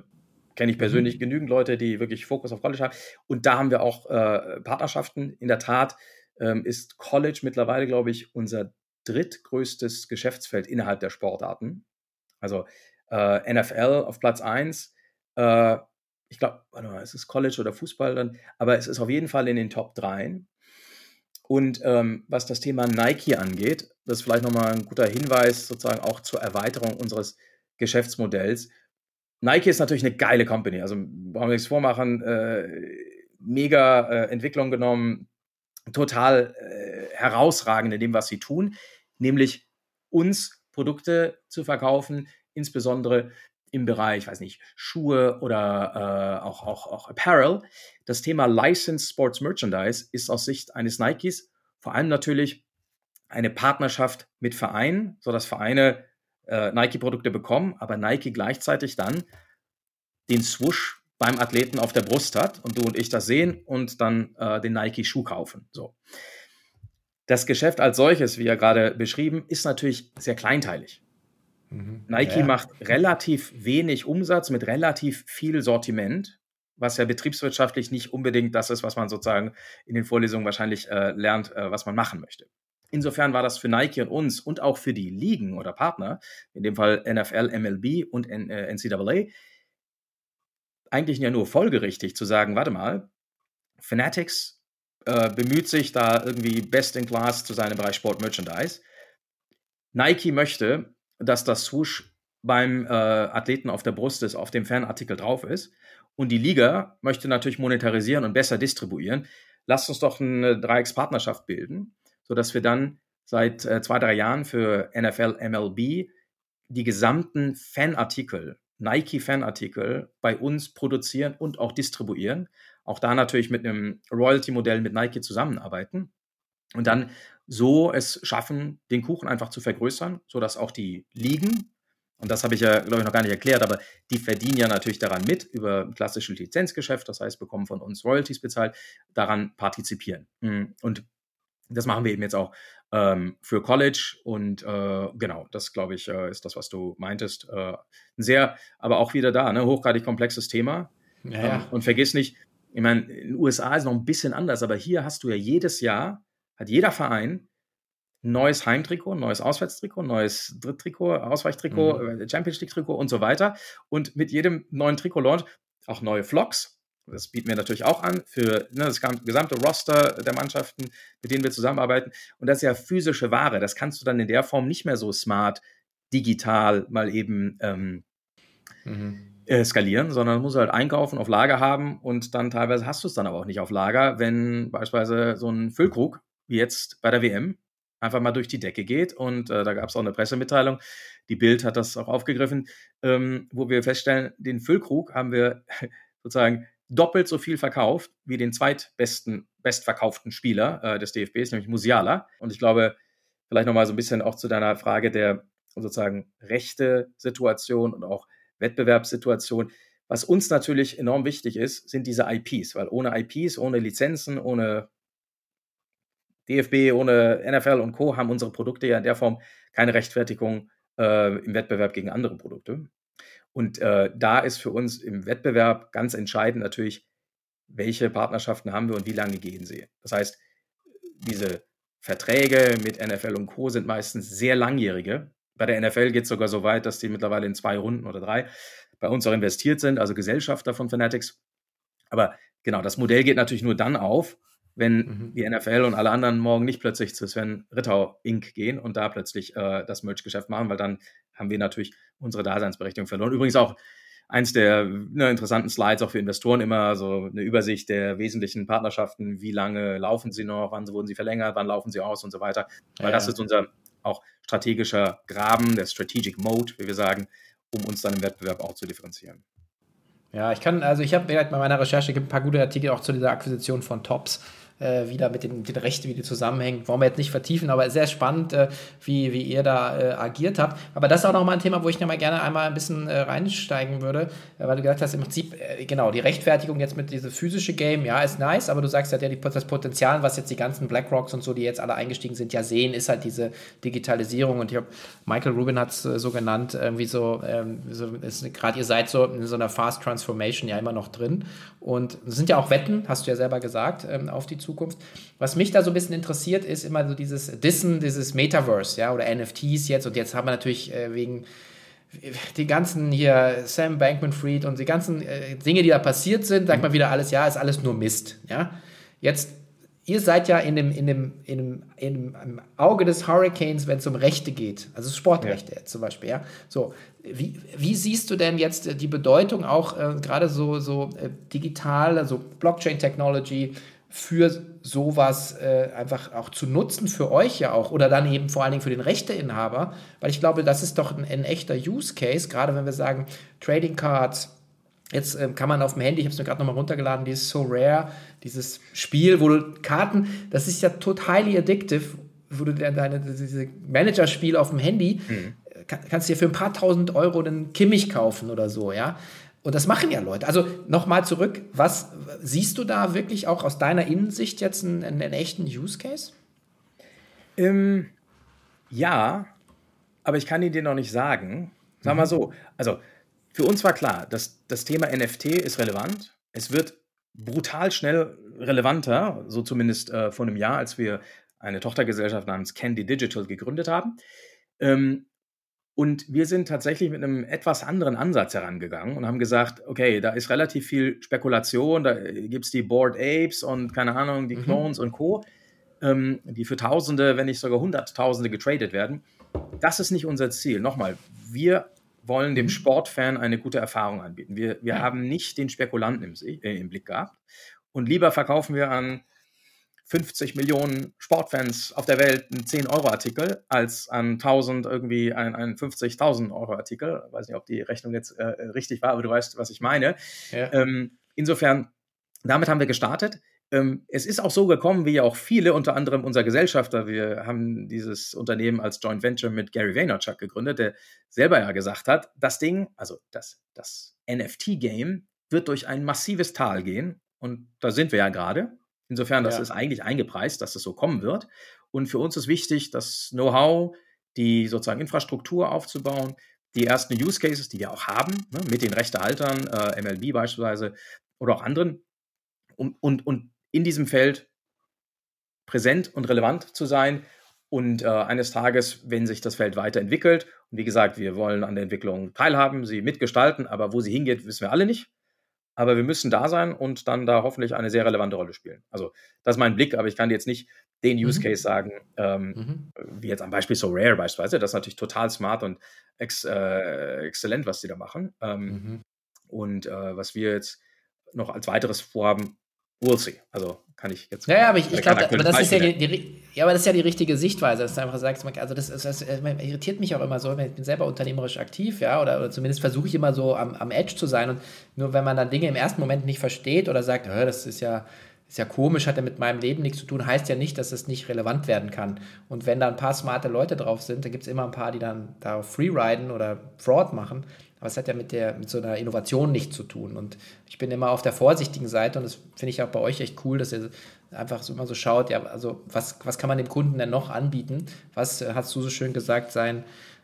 Kenne ich persönlich mhm. genügend Leute, die wirklich Fokus auf College haben. Und da haben wir auch äh, Partnerschaften. In der Tat ähm, ist College mittlerweile, glaube ich, unser drittgrößtes Geschäftsfeld innerhalb der Sportarten. Also äh, NFL auf Platz 1, äh, ich glaube, warte mal, ist es College oder Fußball dann, aber es ist auf jeden Fall in den Top 3. Und ähm, was das Thema Nike angeht, das ist vielleicht nochmal ein guter Hinweis sozusagen auch zur Erweiterung unseres Geschäftsmodells. Nike ist natürlich eine geile Company, also brauchen wir nichts vormachen, äh, mega äh, Entwicklung genommen, total äh, herausragend in dem, was sie tun, nämlich uns Produkte zu verkaufen, insbesondere im Bereich, weiß nicht, Schuhe oder äh, auch, auch, auch Apparel. Das Thema Licensed Sports Merchandise ist aus Sicht eines Nikes vor allem natürlich eine Partnerschaft mit Vereinen, sodass Vereine äh, Nike-Produkte bekommen, aber Nike gleichzeitig dann den Swoosh beim Athleten auf der Brust hat und du und ich das sehen und dann äh, den Nike-Schuh kaufen. So. Das Geschäft als solches, wie ja gerade beschrieben, ist natürlich sehr kleinteilig. Mhm. Nike ja. macht relativ wenig Umsatz mit relativ viel Sortiment, was ja betriebswirtschaftlich nicht unbedingt das ist, was man sozusagen in den Vorlesungen wahrscheinlich äh, lernt, äh, was man machen möchte. Insofern war das für Nike und uns und auch für die Ligen oder Partner, in dem Fall NFL, MLB und N äh, NCAA, eigentlich ja nur folgerichtig zu sagen, warte mal, Fanatics äh, bemüht sich da irgendwie best in class zu sein im Bereich Sport Merchandise. Nike möchte, dass das Swoosh beim äh, Athleten auf der Brust ist, auf dem Fanartikel drauf ist. Und die Liga möchte natürlich monetarisieren und besser distribuieren. Lasst uns doch eine Dreieckspartnerschaft bilden, sodass wir dann seit äh, zwei, drei Jahren für NFL, MLB die gesamten Fanartikel, Nike-Fanartikel bei uns produzieren und auch distribuieren. Auch da natürlich mit einem Royalty-Modell mit Nike zusammenarbeiten und dann so es schaffen, den Kuchen einfach zu vergrößern, sodass auch die Ligen, und das habe ich ja, glaube ich, noch gar nicht erklärt, aber die verdienen ja natürlich daran mit über ein klassisches Lizenzgeschäft, das heißt, bekommen von uns Royalties bezahlt, daran partizipieren. Mhm. Und das machen wir eben jetzt auch ähm, für College und äh, genau, das glaube ich äh, ist das, was du meintest. Äh, ein sehr, aber auch wieder da, ne, hochgradig komplexes Thema. Ja, ja. Ähm, und vergiss nicht, ich meine, in den USA ist es noch ein bisschen anders, aber hier hast du ja jedes Jahr, hat jeder Verein ein neues Heimtrikot, ein neues Auswärtstrikot, ein neues Dritttrikot, Ausweichtrikot, mhm. Äh, Champions League-Trikot und so weiter. Und mit jedem neuen Trikot-Launch auch neue Vlogs, das bieten wir natürlich auch an für ne, das gesamte Roster der Mannschaften, mit denen wir zusammenarbeiten. Und das ist ja physische Ware. Das kannst du dann in der Form nicht mehr so smart, digital mal eben ähm, mhm. äh, skalieren, sondern musst du halt einkaufen, auf Lager haben und dann teilweise hast du es dann aber auch nicht auf Lager, wenn beispielsweise so ein Füllkrug, jetzt bei der WM, einfach mal durch die Decke geht. Und äh, da gab es auch eine Pressemitteilung. Die Bild hat das auch aufgegriffen, ähm, wo wir feststellen, den Füllkrug haben wir sozusagen doppelt so viel verkauft wie den zweitbesten, bestverkauften Spieler äh, des DFBs, nämlich Musiala. Und ich glaube, vielleicht nochmal so ein bisschen auch zu deiner Frage der sozusagen rechte Situation und auch Wettbewerbssituation. Was uns natürlich enorm wichtig ist, sind diese IPs, weil ohne IPs, ohne Lizenzen, ohne DFB, ohne NFL und Co. haben unsere Produkte ja in der Form keine Rechtfertigung äh, im Wettbewerb gegen andere Produkte. Und äh, da ist für uns im Wettbewerb ganz entscheidend natürlich, welche Partnerschaften haben wir und wie lange gehen sie. Das heißt, diese Verträge mit NFL und Co. sind meistens sehr langjährige. Bei der NFL geht es sogar so weit, dass die mittlerweile in zwei Runden oder drei bei uns auch investiert sind, also Gesellschafter von Fanatics. Aber genau, das Modell geht natürlich nur dann auf, wenn mhm. die NFL und alle anderen morgen nicht plötzlich zu Sven Rittau Inc. gehen und da plötzlich äh, das Merch-Geschäft machen, weil dann haben wir natürlich unsere Daseinsberechtigung verloren. Übrigens auch eins der ne, interessanten Slides auch für Investoren immer so eine Übersicht der wesentlichen Partnerschaften, wie lange laufen sie noch, wann wurden sie verlängert, wann laufen sie aus und so weiter. Weil ja. das ist unser auch strategischer Graben, der Strategic Mode, wie wir sagen, um uns dann im Wettbewerb auch zu differenzieren. Ja, ich kann, also ich habe bei meiner Recherche gibt ein paar gute Artikel auch zu dieser Akquisition von Tops äh, wieder mit den, den Rechten, wie die zusammenhängen. Wollen wir jetzt nicht vertiefen, aber sehr spannend, äh, wie, wie ihr da äh, agiert habt. Aber das ist auch nochmal ein Thema, wo ich nochmal gerne einmal ein bisschen äh, reinsteigen würde, äh, weil du gesagt hast, im Prinzip, äh, genau, die Rechtfertigung jetzt mit diesem physischen Game, ja, ist nice, aber du sagst ja, das Potenzial, was jetzt die ganzen BlackRocks und so, die jetzt alle eingestiegen sind, ja sehen, ist halt diese Digitalisierung. Und ich habe, Michael Rubin hat es so genannt, irgendwie so, ähm, so gerade ihr seid so in so einer Fast Transformation ja immer noch drin. Und es sind ja auch Wetten, hast du ja selber gesagt, ähm, auf die Zukunft. Was mich da so ein bisschen interessiert, ist immer so dieses Dissen, dieses Metaverse, ja, oder NFTs jetzt. Und jetzt haben wir natürlich äh, wegen die ganzen hier Sam Bankman-Fried und die ganzen äh, Dinge, die da passiert sind, sagt man wieder alles, ja, ist alles nur Mist, ja. Jetzt ihr seid ja in dem, in dem, in dem, in dem Auge des Hurricanes, wenn es um Rechte geht, also Sportrechte ja. zum Beispiel, ja. So, wie, wie siehst du denn jetzt die Bedeutung auch äh, gerade so, so äh, digital, also Blockchain-Technology für sowas äh, einfach auch zu nutzen, für euch ja auch, oder dann eben vor allen Dingen für den Rechteinhaber, weil ich glaube, das ist doch ein, ein echter Use Case, gerade wenn wir sagen, Trading Cards, Jetzt äh, kann man auf dem Handy, ich habe es mir gerade nochmal runtergeladen, dieses So Rare, dieses Spiel, wo du Karten, das ist ja total addictive, wo du deine, diese Managerspiel auf dem Handy, mhm. kann, kannst dir für ein paar tausend Euro einen Kimmich kaufen oder so, ja. Und das machen ja Leute. Also nochmal zurück, was siehst du da wirklich auch aus deiner Innensicht jetzt einen, einen, echten Use Case? Ähm, ja, aber ich kann ihn dir noch nicht sagen. Sag mhm. mal so, also für uns war klar, dass das Thema NFT ist relevant. Es wird brutal schnell relevanter, so zumindest äh, vor einem Jahr, als wir eine Tochtergesellschaft namens Candy Digital gegründet haben. Ähm, und wir sind tatsächlich mit einem etwas anderen Ansatz herangegangen und haben gesagt, okay, da ist relativ viel Spekulation, da gibt es die Board Apes und keine Ahnung, die mhm. Clones mhm. und Co., ähm, die für Tausende, wenn nicht sogar Hunderttausende getradet werden. Das ist nicht unser Ziel. Nochmal, wir wollen dem mhm. Sportfan eine gute Erfahrung anbieten. Wir, wir ja. haben nicht den Spekulanten im, äh, im Blick gehabt. Und lieber verkaufen wir an 50 Millionen Sportfans auf der Welt einen 10-Euro-Artikel als an 1000 irgendwie einen, einen 50.000 Euro-Artikel. Ich weiß nicht, ob die Rechnung jetzt äh, richtig war, aber du weißt, was ich meine. Ja. Ähm, insofern, damit haben wir gestartet. Ähm, es ist auch so gekommen, wie auch viele, unter anderem unser Gesellschafter. Wir haben dieses Unternehmen als Joint Venture mit Gary Vaynerchuk gegründet, der selber ja gesagt hat, das Ding, also das, das NFT-Game wird durch ein massives Tal gehen. Und da sind wir ja gerade. Insofern, das ja. ist eigentlich eingepreist, dass das so kommen wird. Und für uns ist wichtig, das Know-how, die sozusagen Infrastruktur aufzubauen, die ersten Use Cases, die wir auch haben, ne, mit den Rechtehaltern, äh, MLB beispielsweise oder auch anderen, und, und, und in diesem Feld präsent und relevant zu sein. Und äh, eines Tages, wenn sich das Feld weiterentwickelt, und wie gesagt, wir wollen an der Entwicklung teilhaben, sie mitgestalten, aber wo sie hingeht, wissen wir alle nicht. Aber wir müssen da sein und dann da hoffentlich eine sehr relevante Rolle spielen. Also, das ist mein Blick, aber ich kann jetzt nicht den Use mhm. Case sagen, ähm, mhm. wie jetzt am Beispiel So Rare beispielsweise. Das ist natürlich total smart und ex, äh, exzellent, was sie da machen. Ähm, mhm. Und äh, was wir jetzt noch als weiteres vorhaben, we'll see. Also kann ich jetzt. Ja, ja aber ich, ich glaube, aber das ist ja die, die, ja, aber das ist ja die richtige Sichtweise, dass du einfach sagst, also das, das, das, irritiert mich auch immer so, ich bin selber unternehmerisch aktiv, ja, oder, oder zumindest versuche ich immer so am, am Edge zu sein und nur wenn man dann Dinge im ersten Moment nicht versteht oder sagt, das ist ja ist ja komisch, hat ja mit meinem Leben nichts zu tun, heißt ja nicht, dass es nicht relevant werden kann. Und wenn da ein paar smarte Leute drauf sind, dann gibt es immer ein paar, die dann da freeriden oder Fraud machen. Aber es hat ja mit, der, mit so einer Innovation nichts zu tun. Und ich bin immer auf der vorsichtigen Seite und das finde ich auch bei euch echt cool, dass ihr einfach so immer so schaut, ja, also was, was kann man dem Kunden denn noch anbieten? Was, äh, hast du so schön gesagt, sein,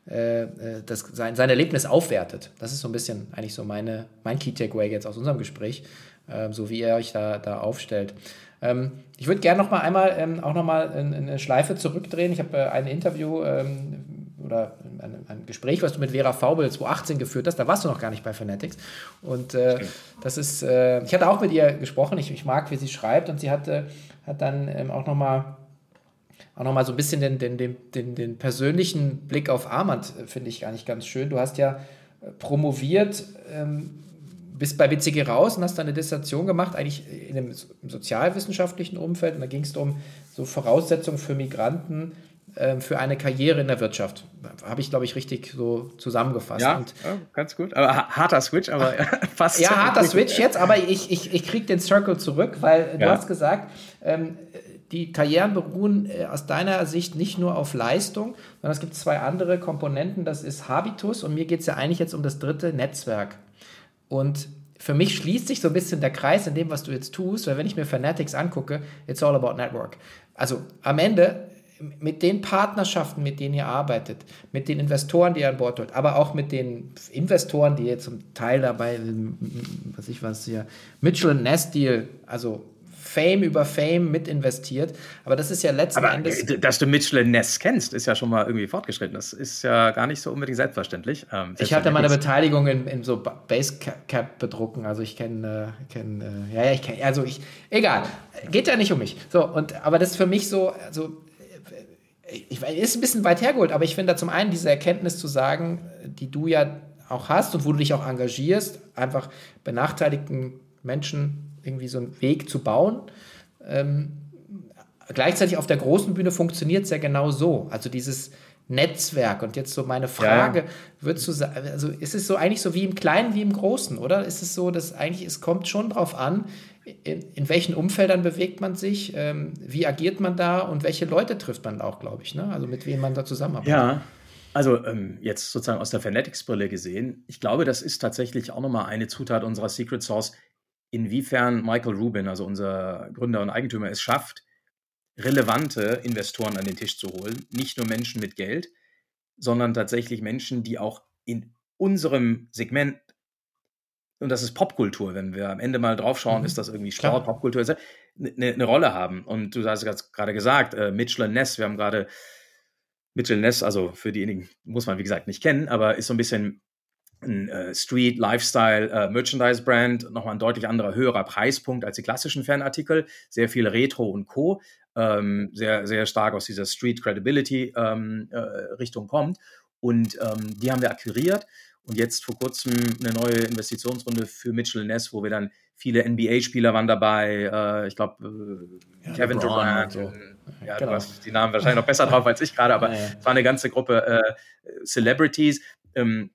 äh, äh, das, sein, sein Erlebnis aufwertet. Das ist so ein bisschen eigentlich so meine, mein Key Takeaway jetzt aus unserem Gespräch, äh, so wie ihr euch da, da aufstellt. Ähm, ich würde gerne noch mal einmal ähm, auch noch mal in, in eine Schleife zurückdrehen. Ich habe äh, ein Interview ähm, oder ein, ein, Gespräch, was du mit Vera Faubel 2018 geführt hast, da warst du noch gar nicht bei Fanatics. Und äh, das ist, äh, ich hatte auch mit ihr gesprochen, ich, ich mag, wie sie schreibt und sie hatte, hat dann ähm, auch nochmal auch noch mal so ein bisschen den, den, den, den, den persönlichen Blick auf Armand, äh, finde ich gar nicht ganz schön. Du hast ja äh, promoviert, ähm, bist bei WCG raus und hast dann eine Dissertation gemacht, eigentlich in einem sozialwissenschaftlichen Umfeld. Und da ging es um so Voraussetzungen für Migranten, für eine Karriere in der Wirtschaft. Habe ich, glaube ich, richtig so zusammengefasst. Ja, und, ja ganz gut. Aber harter Switch, aber fast. Ja, harter Switch jetzt, aber ich, ich, ich kriege den Circle zurück, weil du hast gesagt, ähm, die Karrieren beruhen äh, aus deiner Sicht nicht nur auf Leistung, sondern es gibt zwei andere Komponenten. Das ist Habitus und mir geht es ja eigentlich jetzt um das dritte Netzwerk. Und für mich schließt sich so ein bisschen der Kreis in dem, was du jetzt tust, weil wenn ich mir Fanatics angucke, it's all about Network. Also am Ende mit den Partnerschaften, mit denen ihr arbeitet, mit den Investoren, die ihr an Bord holt, aber auch mit den Investoren, die ihr zum Teil dabei, was ich was hier, Mitchell Ness Deal, also Fame über Fame mit investiert. Aber das ist ja letzten Aber, Endes. Äh, dass du Mitchell Ness kennst, ist ja schon mal irgendwie fortgeschritten. Das ist ja gar nicht so unbedingt selbstverständlich. Ähm, ich hatte meine Beteiligung in, in so Basecap bedrucken. Also ich kenne, äh, kenn, äh, ja, ja, ich kenne, also ich, egal. Geht ja nicht um mich. So, und, aber das ist für mich so, also ich, ist ein bisschen weit hergeholt, aber ich finde da zum einen diese Erkenntnis zu sagen, die du ja auch hast und wo du dich auch engagierst, einfach benachteiligten Menschen irgendwie so einen Weg zu bauen. Ähm, gleichzeitig auf der großen Bühne funktioniert es ja genau so. Also dieses Netzwerk. Und jetzt so meine Frage, ja. würdest du sagen, also ist es so eigentlich so wie im Kleinen wie im Großen, oder? Ist es so, dass eigentlich es kommt schon darauf an, in, in, welchen Umfeldern bewegt man sich, ähm, wie agiert man da und welche Leute trifft man auch, glaube ich, ne? Also mit wem man da zusammenarbeitet. Ja. Also ähm, jetzt sozusagen aus der Fanatics-Brille gesehen, ich glaube, das ist tatsächlich auch nochmal eine Zutat unserer Secret Source, inwiefern Michael Rubin, also unser Gründer und Eigentümer, es schafft, relevante Investoren an den Tisch zu holen. Nicht nur Menschen mit Geld, sondern tatsächlich Menschen, die auch in unserem Segment und das ist Popkultur, wenn wir am Ende mal draufschauen, mhm. ist das irgendwie Sport, Popkultur, eine, eine ne Rolle haben. Und du hast gerade gesagt, äh, Mitchell Ness, wir haben gerade Mitchell Ness, also für diejenigen muss man wie gesagt nicht kennen, aber ist so ein bisschen ein äh, Street Lifestyle äh, Merchandise Brand, nochmal ein deutlich anderer höherer Preispunkt als die klassischen Fanartikel, sehr viel Retro und Co. Ähm, sehr, sehr stark aus dieser Street Credibility ähm, äh, Richtung kommt. Und ähm, die haben wir akquiriert und jetzt vor kurzem eine neue Investitionsrunde für Mitchell Ness, wo wir dann viele NBA-Spieler waren dabei. Äh, ich glaube, äh, ja, Kevin Durant. So. Ja, genau. du hast die Namen wahrscheinlich noch besser drauf als ich gerade, aber es war eine ganze Gruppe äh, Celebrities. Ähm,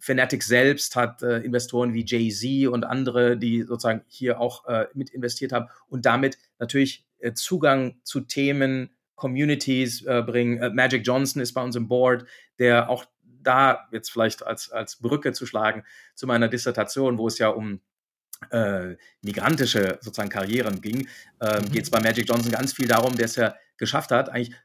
Fnatic selbst hat äh, Investoren wie Jay-Z und andere, die sozusagen hier auch äh, mit investiert haben und damit natürlich äh, Zugang zu Themen, Communities äh, bringen. Äh, Magic Johnson ist bei uns im Board, der auch da jetzt vielleicht als, als Brücke zu schlagen zu meiner Dissertation, wo es ja um äh, migrantische sozusagen Karrieren ging, ähm, mhm. geht es bei Magic Johnson ganz viel darum, der es ja geschafft hat, eigentlich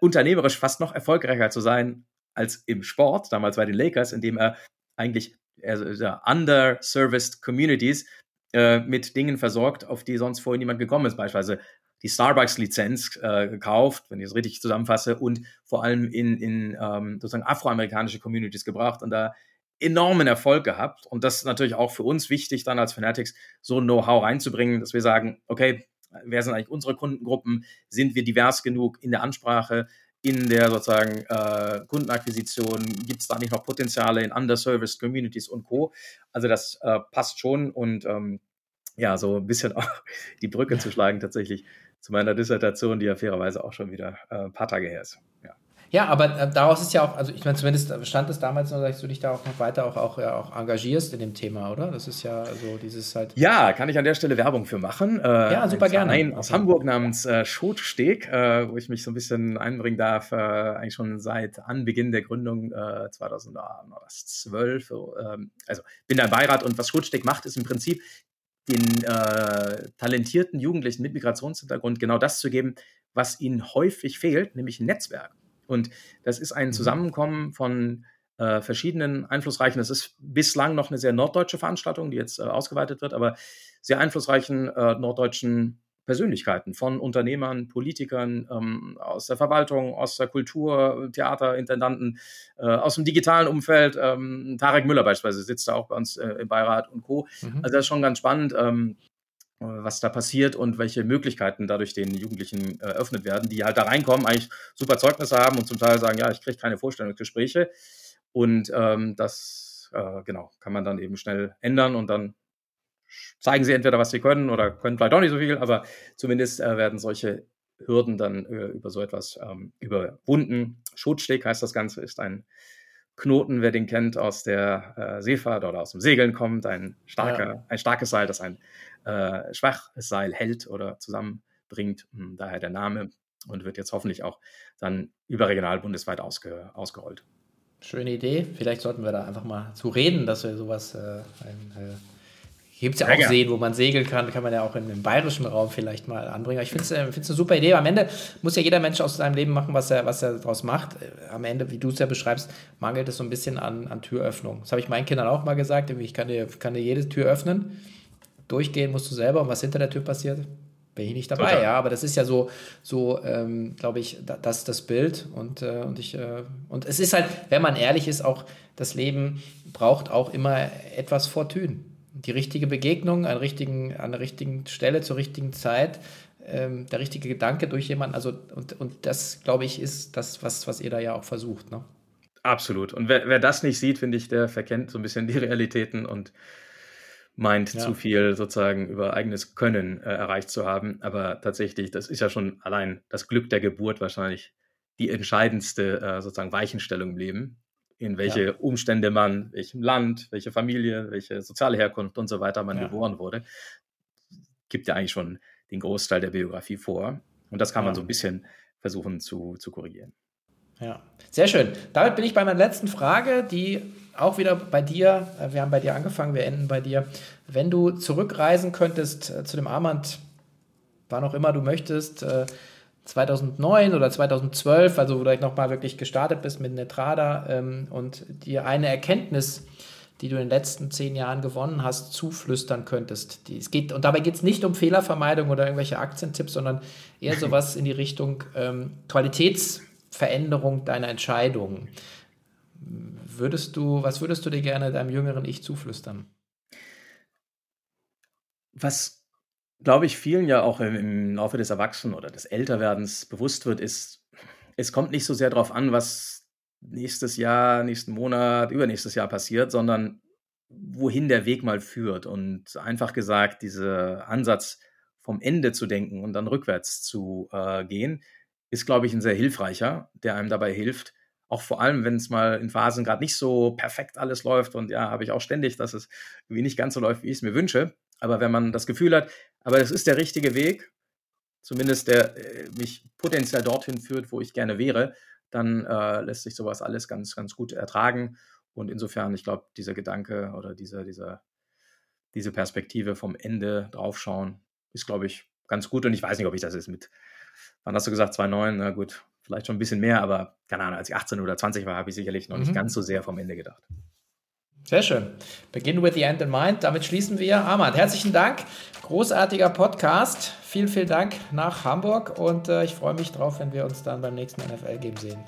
unternehmerisch fast noch erfolgreicher zu sein als im Sport, damals bei den Lakers, indem er eigentlich also, underserviced Communities äh, mit Dingen versorgt, auf die sonst vorher niemand gekommen ist. Beispielsweise die Starbucks-Lizenz äh, gekauft, wenn ich es richtig zusammenfasse, und vor allem in, in ähm, sozusagen afroamerikanische Communities gebracht und da enormen Erfolg gehabt. Und das ist natürlich auch für uns wichtig, dann als Fanatics so ein Know-how reinzubringen, dass wir sagen, okay, wer sind eigentlich unsere Kundengruppen? Sind wir divers genug in der Ansprache? in der sozusagen äh, Kundenakquisition? Gibt es da nicht noch Potenziale in underserviced Communities und Co.? Also das äh, passt schon und ähm, ja, so ein bisschen auch die Brücke zu schlagen tatsächlich zu meiner Dissertation, die ja fairerweise auch schon wieder äh, ein paar Tage her ist. Ja. Ja, aber äh, daraus ist ja auch, also ich meine, zumindest stand es damals noch, dass du dich da auch noch weiter auch, auch, ja, auch engagierst in dem Thema, oder? Das ist ja so dieses halt. Ja, kann ich an der Stelle Werbung für machen. Äh, ja, super gerne. Ein aus Hamburg namens äh, Schotsteg, äh, wo ich mich so ein bisschen einbringen darf, äh, eigentlich schon seit Anbeginn der Gründung äh, 2012. Äh, also bin da im Beirat und was Schotsteg macht, ist im Prinzip den äh, talentierten Jugendlichen mit Migrationshintergrund genau das zu geben, was ihnen häufig fehlt, nämlich ein Netzwerk. Und das ist ein mhm. Zusammenkommen von äh, verschiedenen einflussreichen, das ist bislang noch eine sehr norddeutsche Veranstaltung, die jetzt äh, ausgeweitet wird, aber sehr einflussreichen äh, norddeutschen Persönlichkeiten von Unternehmern, Politikern ähm, aus der Verwaltung, aus der Kultur, Theater, Intendanten, äh, aus dem digitalen Umfeld. Ähm, Tarek Müller beispielsweise sitzt da auch bei uns äh, im Beirat und Co. Mhm. Also das ist schon ganz spannend. Ähm, was da passiert und welche Möglichkeiten dadurch den Jugendlichen äh, eröffnet werden, die halt da reinkommen, eigentlich super Zeugnisse haben und zum Teil sagen, ja, ich kriege keine Vorstellungsgespräche. Und ähm, das, äh, genau, kann man dann eben schnell ändern und dann zeigen sie entweder, was sie können oder können vielleicht auch nicht so viel, aber zumindest äh, werden solche Hürden dann äh, über so etwas ähm, überwunden. Schutzsteg heißt das Ganze, ist ein Knoten, wer den kennt, aus der äh, Seefahrt oder aus dem Segeln kommt, ein, starker, ja. ein starkes Seil, das ein äh, schwaches Seil hält oder zusammenbringt. Hm, daher der Name und wird jetzt hoffentlich auch dann überregional bundesweit ausge, ausgerollt. Schöne Idee. Vielleicht sollten wir da einfach mal zu reden, dass wir sowas äh, ein, äh, Gibt es ja auch Seen, wo man segeln kann, kann man ja auch im bayerischen Raum vielleicht mal anbringen. Ich finde es äh, eine super Idee. Am Ende muss ja jeder Mensch aus seinem Leben machen, was er, was er daraus macht. Äh, am Ende, wie du es ja beschreibst, mangelt es so ein bisschen an, an Türöffnung. Das habe ich meinen Kindern auch mal gesagt. Ich kann dir, kann dir jede Tür öffnen. Durchgehen musst du selber. Und was hinter der Tür passiert, bin ich nicht dabei. Total. Ja, aber das ist ja so, so ähm, glaube ich, das das Bild. Und, äh, und, ich, äh, und es ist halt, wenn man ehrlich ist, auch das Leben braucht auch immer etwas Fortune die richtige Begegnung an, richtigen, an der richtigen Stelle zur richtigen Zeit, ähm, der richtige Gedanke durch jemanden. Also, und, und das, glaube ich, ist das, was, was ihr da ja auch versucht. Ne? Absolut. Und wer, wer das nicht sieht, finde ich, der verkennt so ein bisschen die Realitäten und meint ja. zu viel sozusagen über eigenes Können äh, erreicht zu haben. Aber tatsächlich, das ist ja schon allein das Glück der Geburt wahrscheinlich die entscheidendste äh, sozusagen Weichenstellung im Leben in welche ja. Umstände man, welchem Land, welche Familie, welche soziale Herkunft und so weiter man ja. geboren wurde, gibt ja eigentlich schon den Großteil der Biografie vor. Und das kann man so ein bisschen versuchen zu, zu korrigieren. Ja, sehr schön. Damit bin ich bei meiner letzten Frage, die auch wieder bei dir, äh, wir haben bei dir angefangen, wir enden bei dir. Wenn du zurückreisen könntest äh, zu dem Armand, wann auch immer du möchtest, äh, 2009 oder 2012, also wo du nochmal wirklich gestartet bist mit Netrada ähm, und dir eine Erkenntnis, die du in den letzten zehn Jahren gewonnen hast, zuflüstern könntest. Die, es geht, und dabei geht es nicht um Fehlervermeidung oder irgendwelche Aktientipps, sondern eher sowas in die Richtung ähm, Qualitätsveränderung deiner Entscheidungen. Würdest du, was würdest du dir gerne deinem jüngeren Ich zuflüstern? Was glaube ich, vielen ja auch im, Laufe des Erwachsenen oder des Älterwerdens bewusst wird, ist, es kommt nicht so sehr darauf an, was nächstes Jahr, nächsten Monat, übernächstes Jahr passiert, sondern wohin der Weg mal führt. Und einfach gesagt, dieser Ansatz vom Ende zu denken und dann rückwärts zu äh, gehen, ist, glaube ich, ein sehr hilfreicher, der einem dabei hilft, auch vor allem, wenn es mal in Phasen gerade nicht so perfekt alles läuft und ja, habe ich auch ständig, dass es irgendwie nicht ganz so läuft, wie ich es mir wünsche. Aber wenn man das Gefühl hat, aber es ist der richtige Weg, zumindest der äh, mich potenziell dorthin führt, wo ich gerne wäre, dann äh, lässt sich sowas alles ganz, ganz gut ertragen. Und insofern, ich glaube, dieser Gedanke oder diese, diese, diese Perspektive vom Ende draufschauen, ist, glaube ich, ganz gut. Und ich weiß nicht, ob ich das jetzt mit, wann hast du gesagt, 2,9, na gut, vielleicht schon ein bisschen mehr, aber keine Ahnung, als ich 18 oder 20 war, habe ich sicherlich noch mhm. nicht ganz so sehr vom Ende gedacht. Sehr schön. Begin with the end in mind. Damit schließen wir. Ahmad, herzlichen Dank. Großartiger Podcast. Vielen, vielen Dank nach Hamburg und äh, ich freue mich drauf, wenn wir uns dann beim nächsten NFL-Game sehen.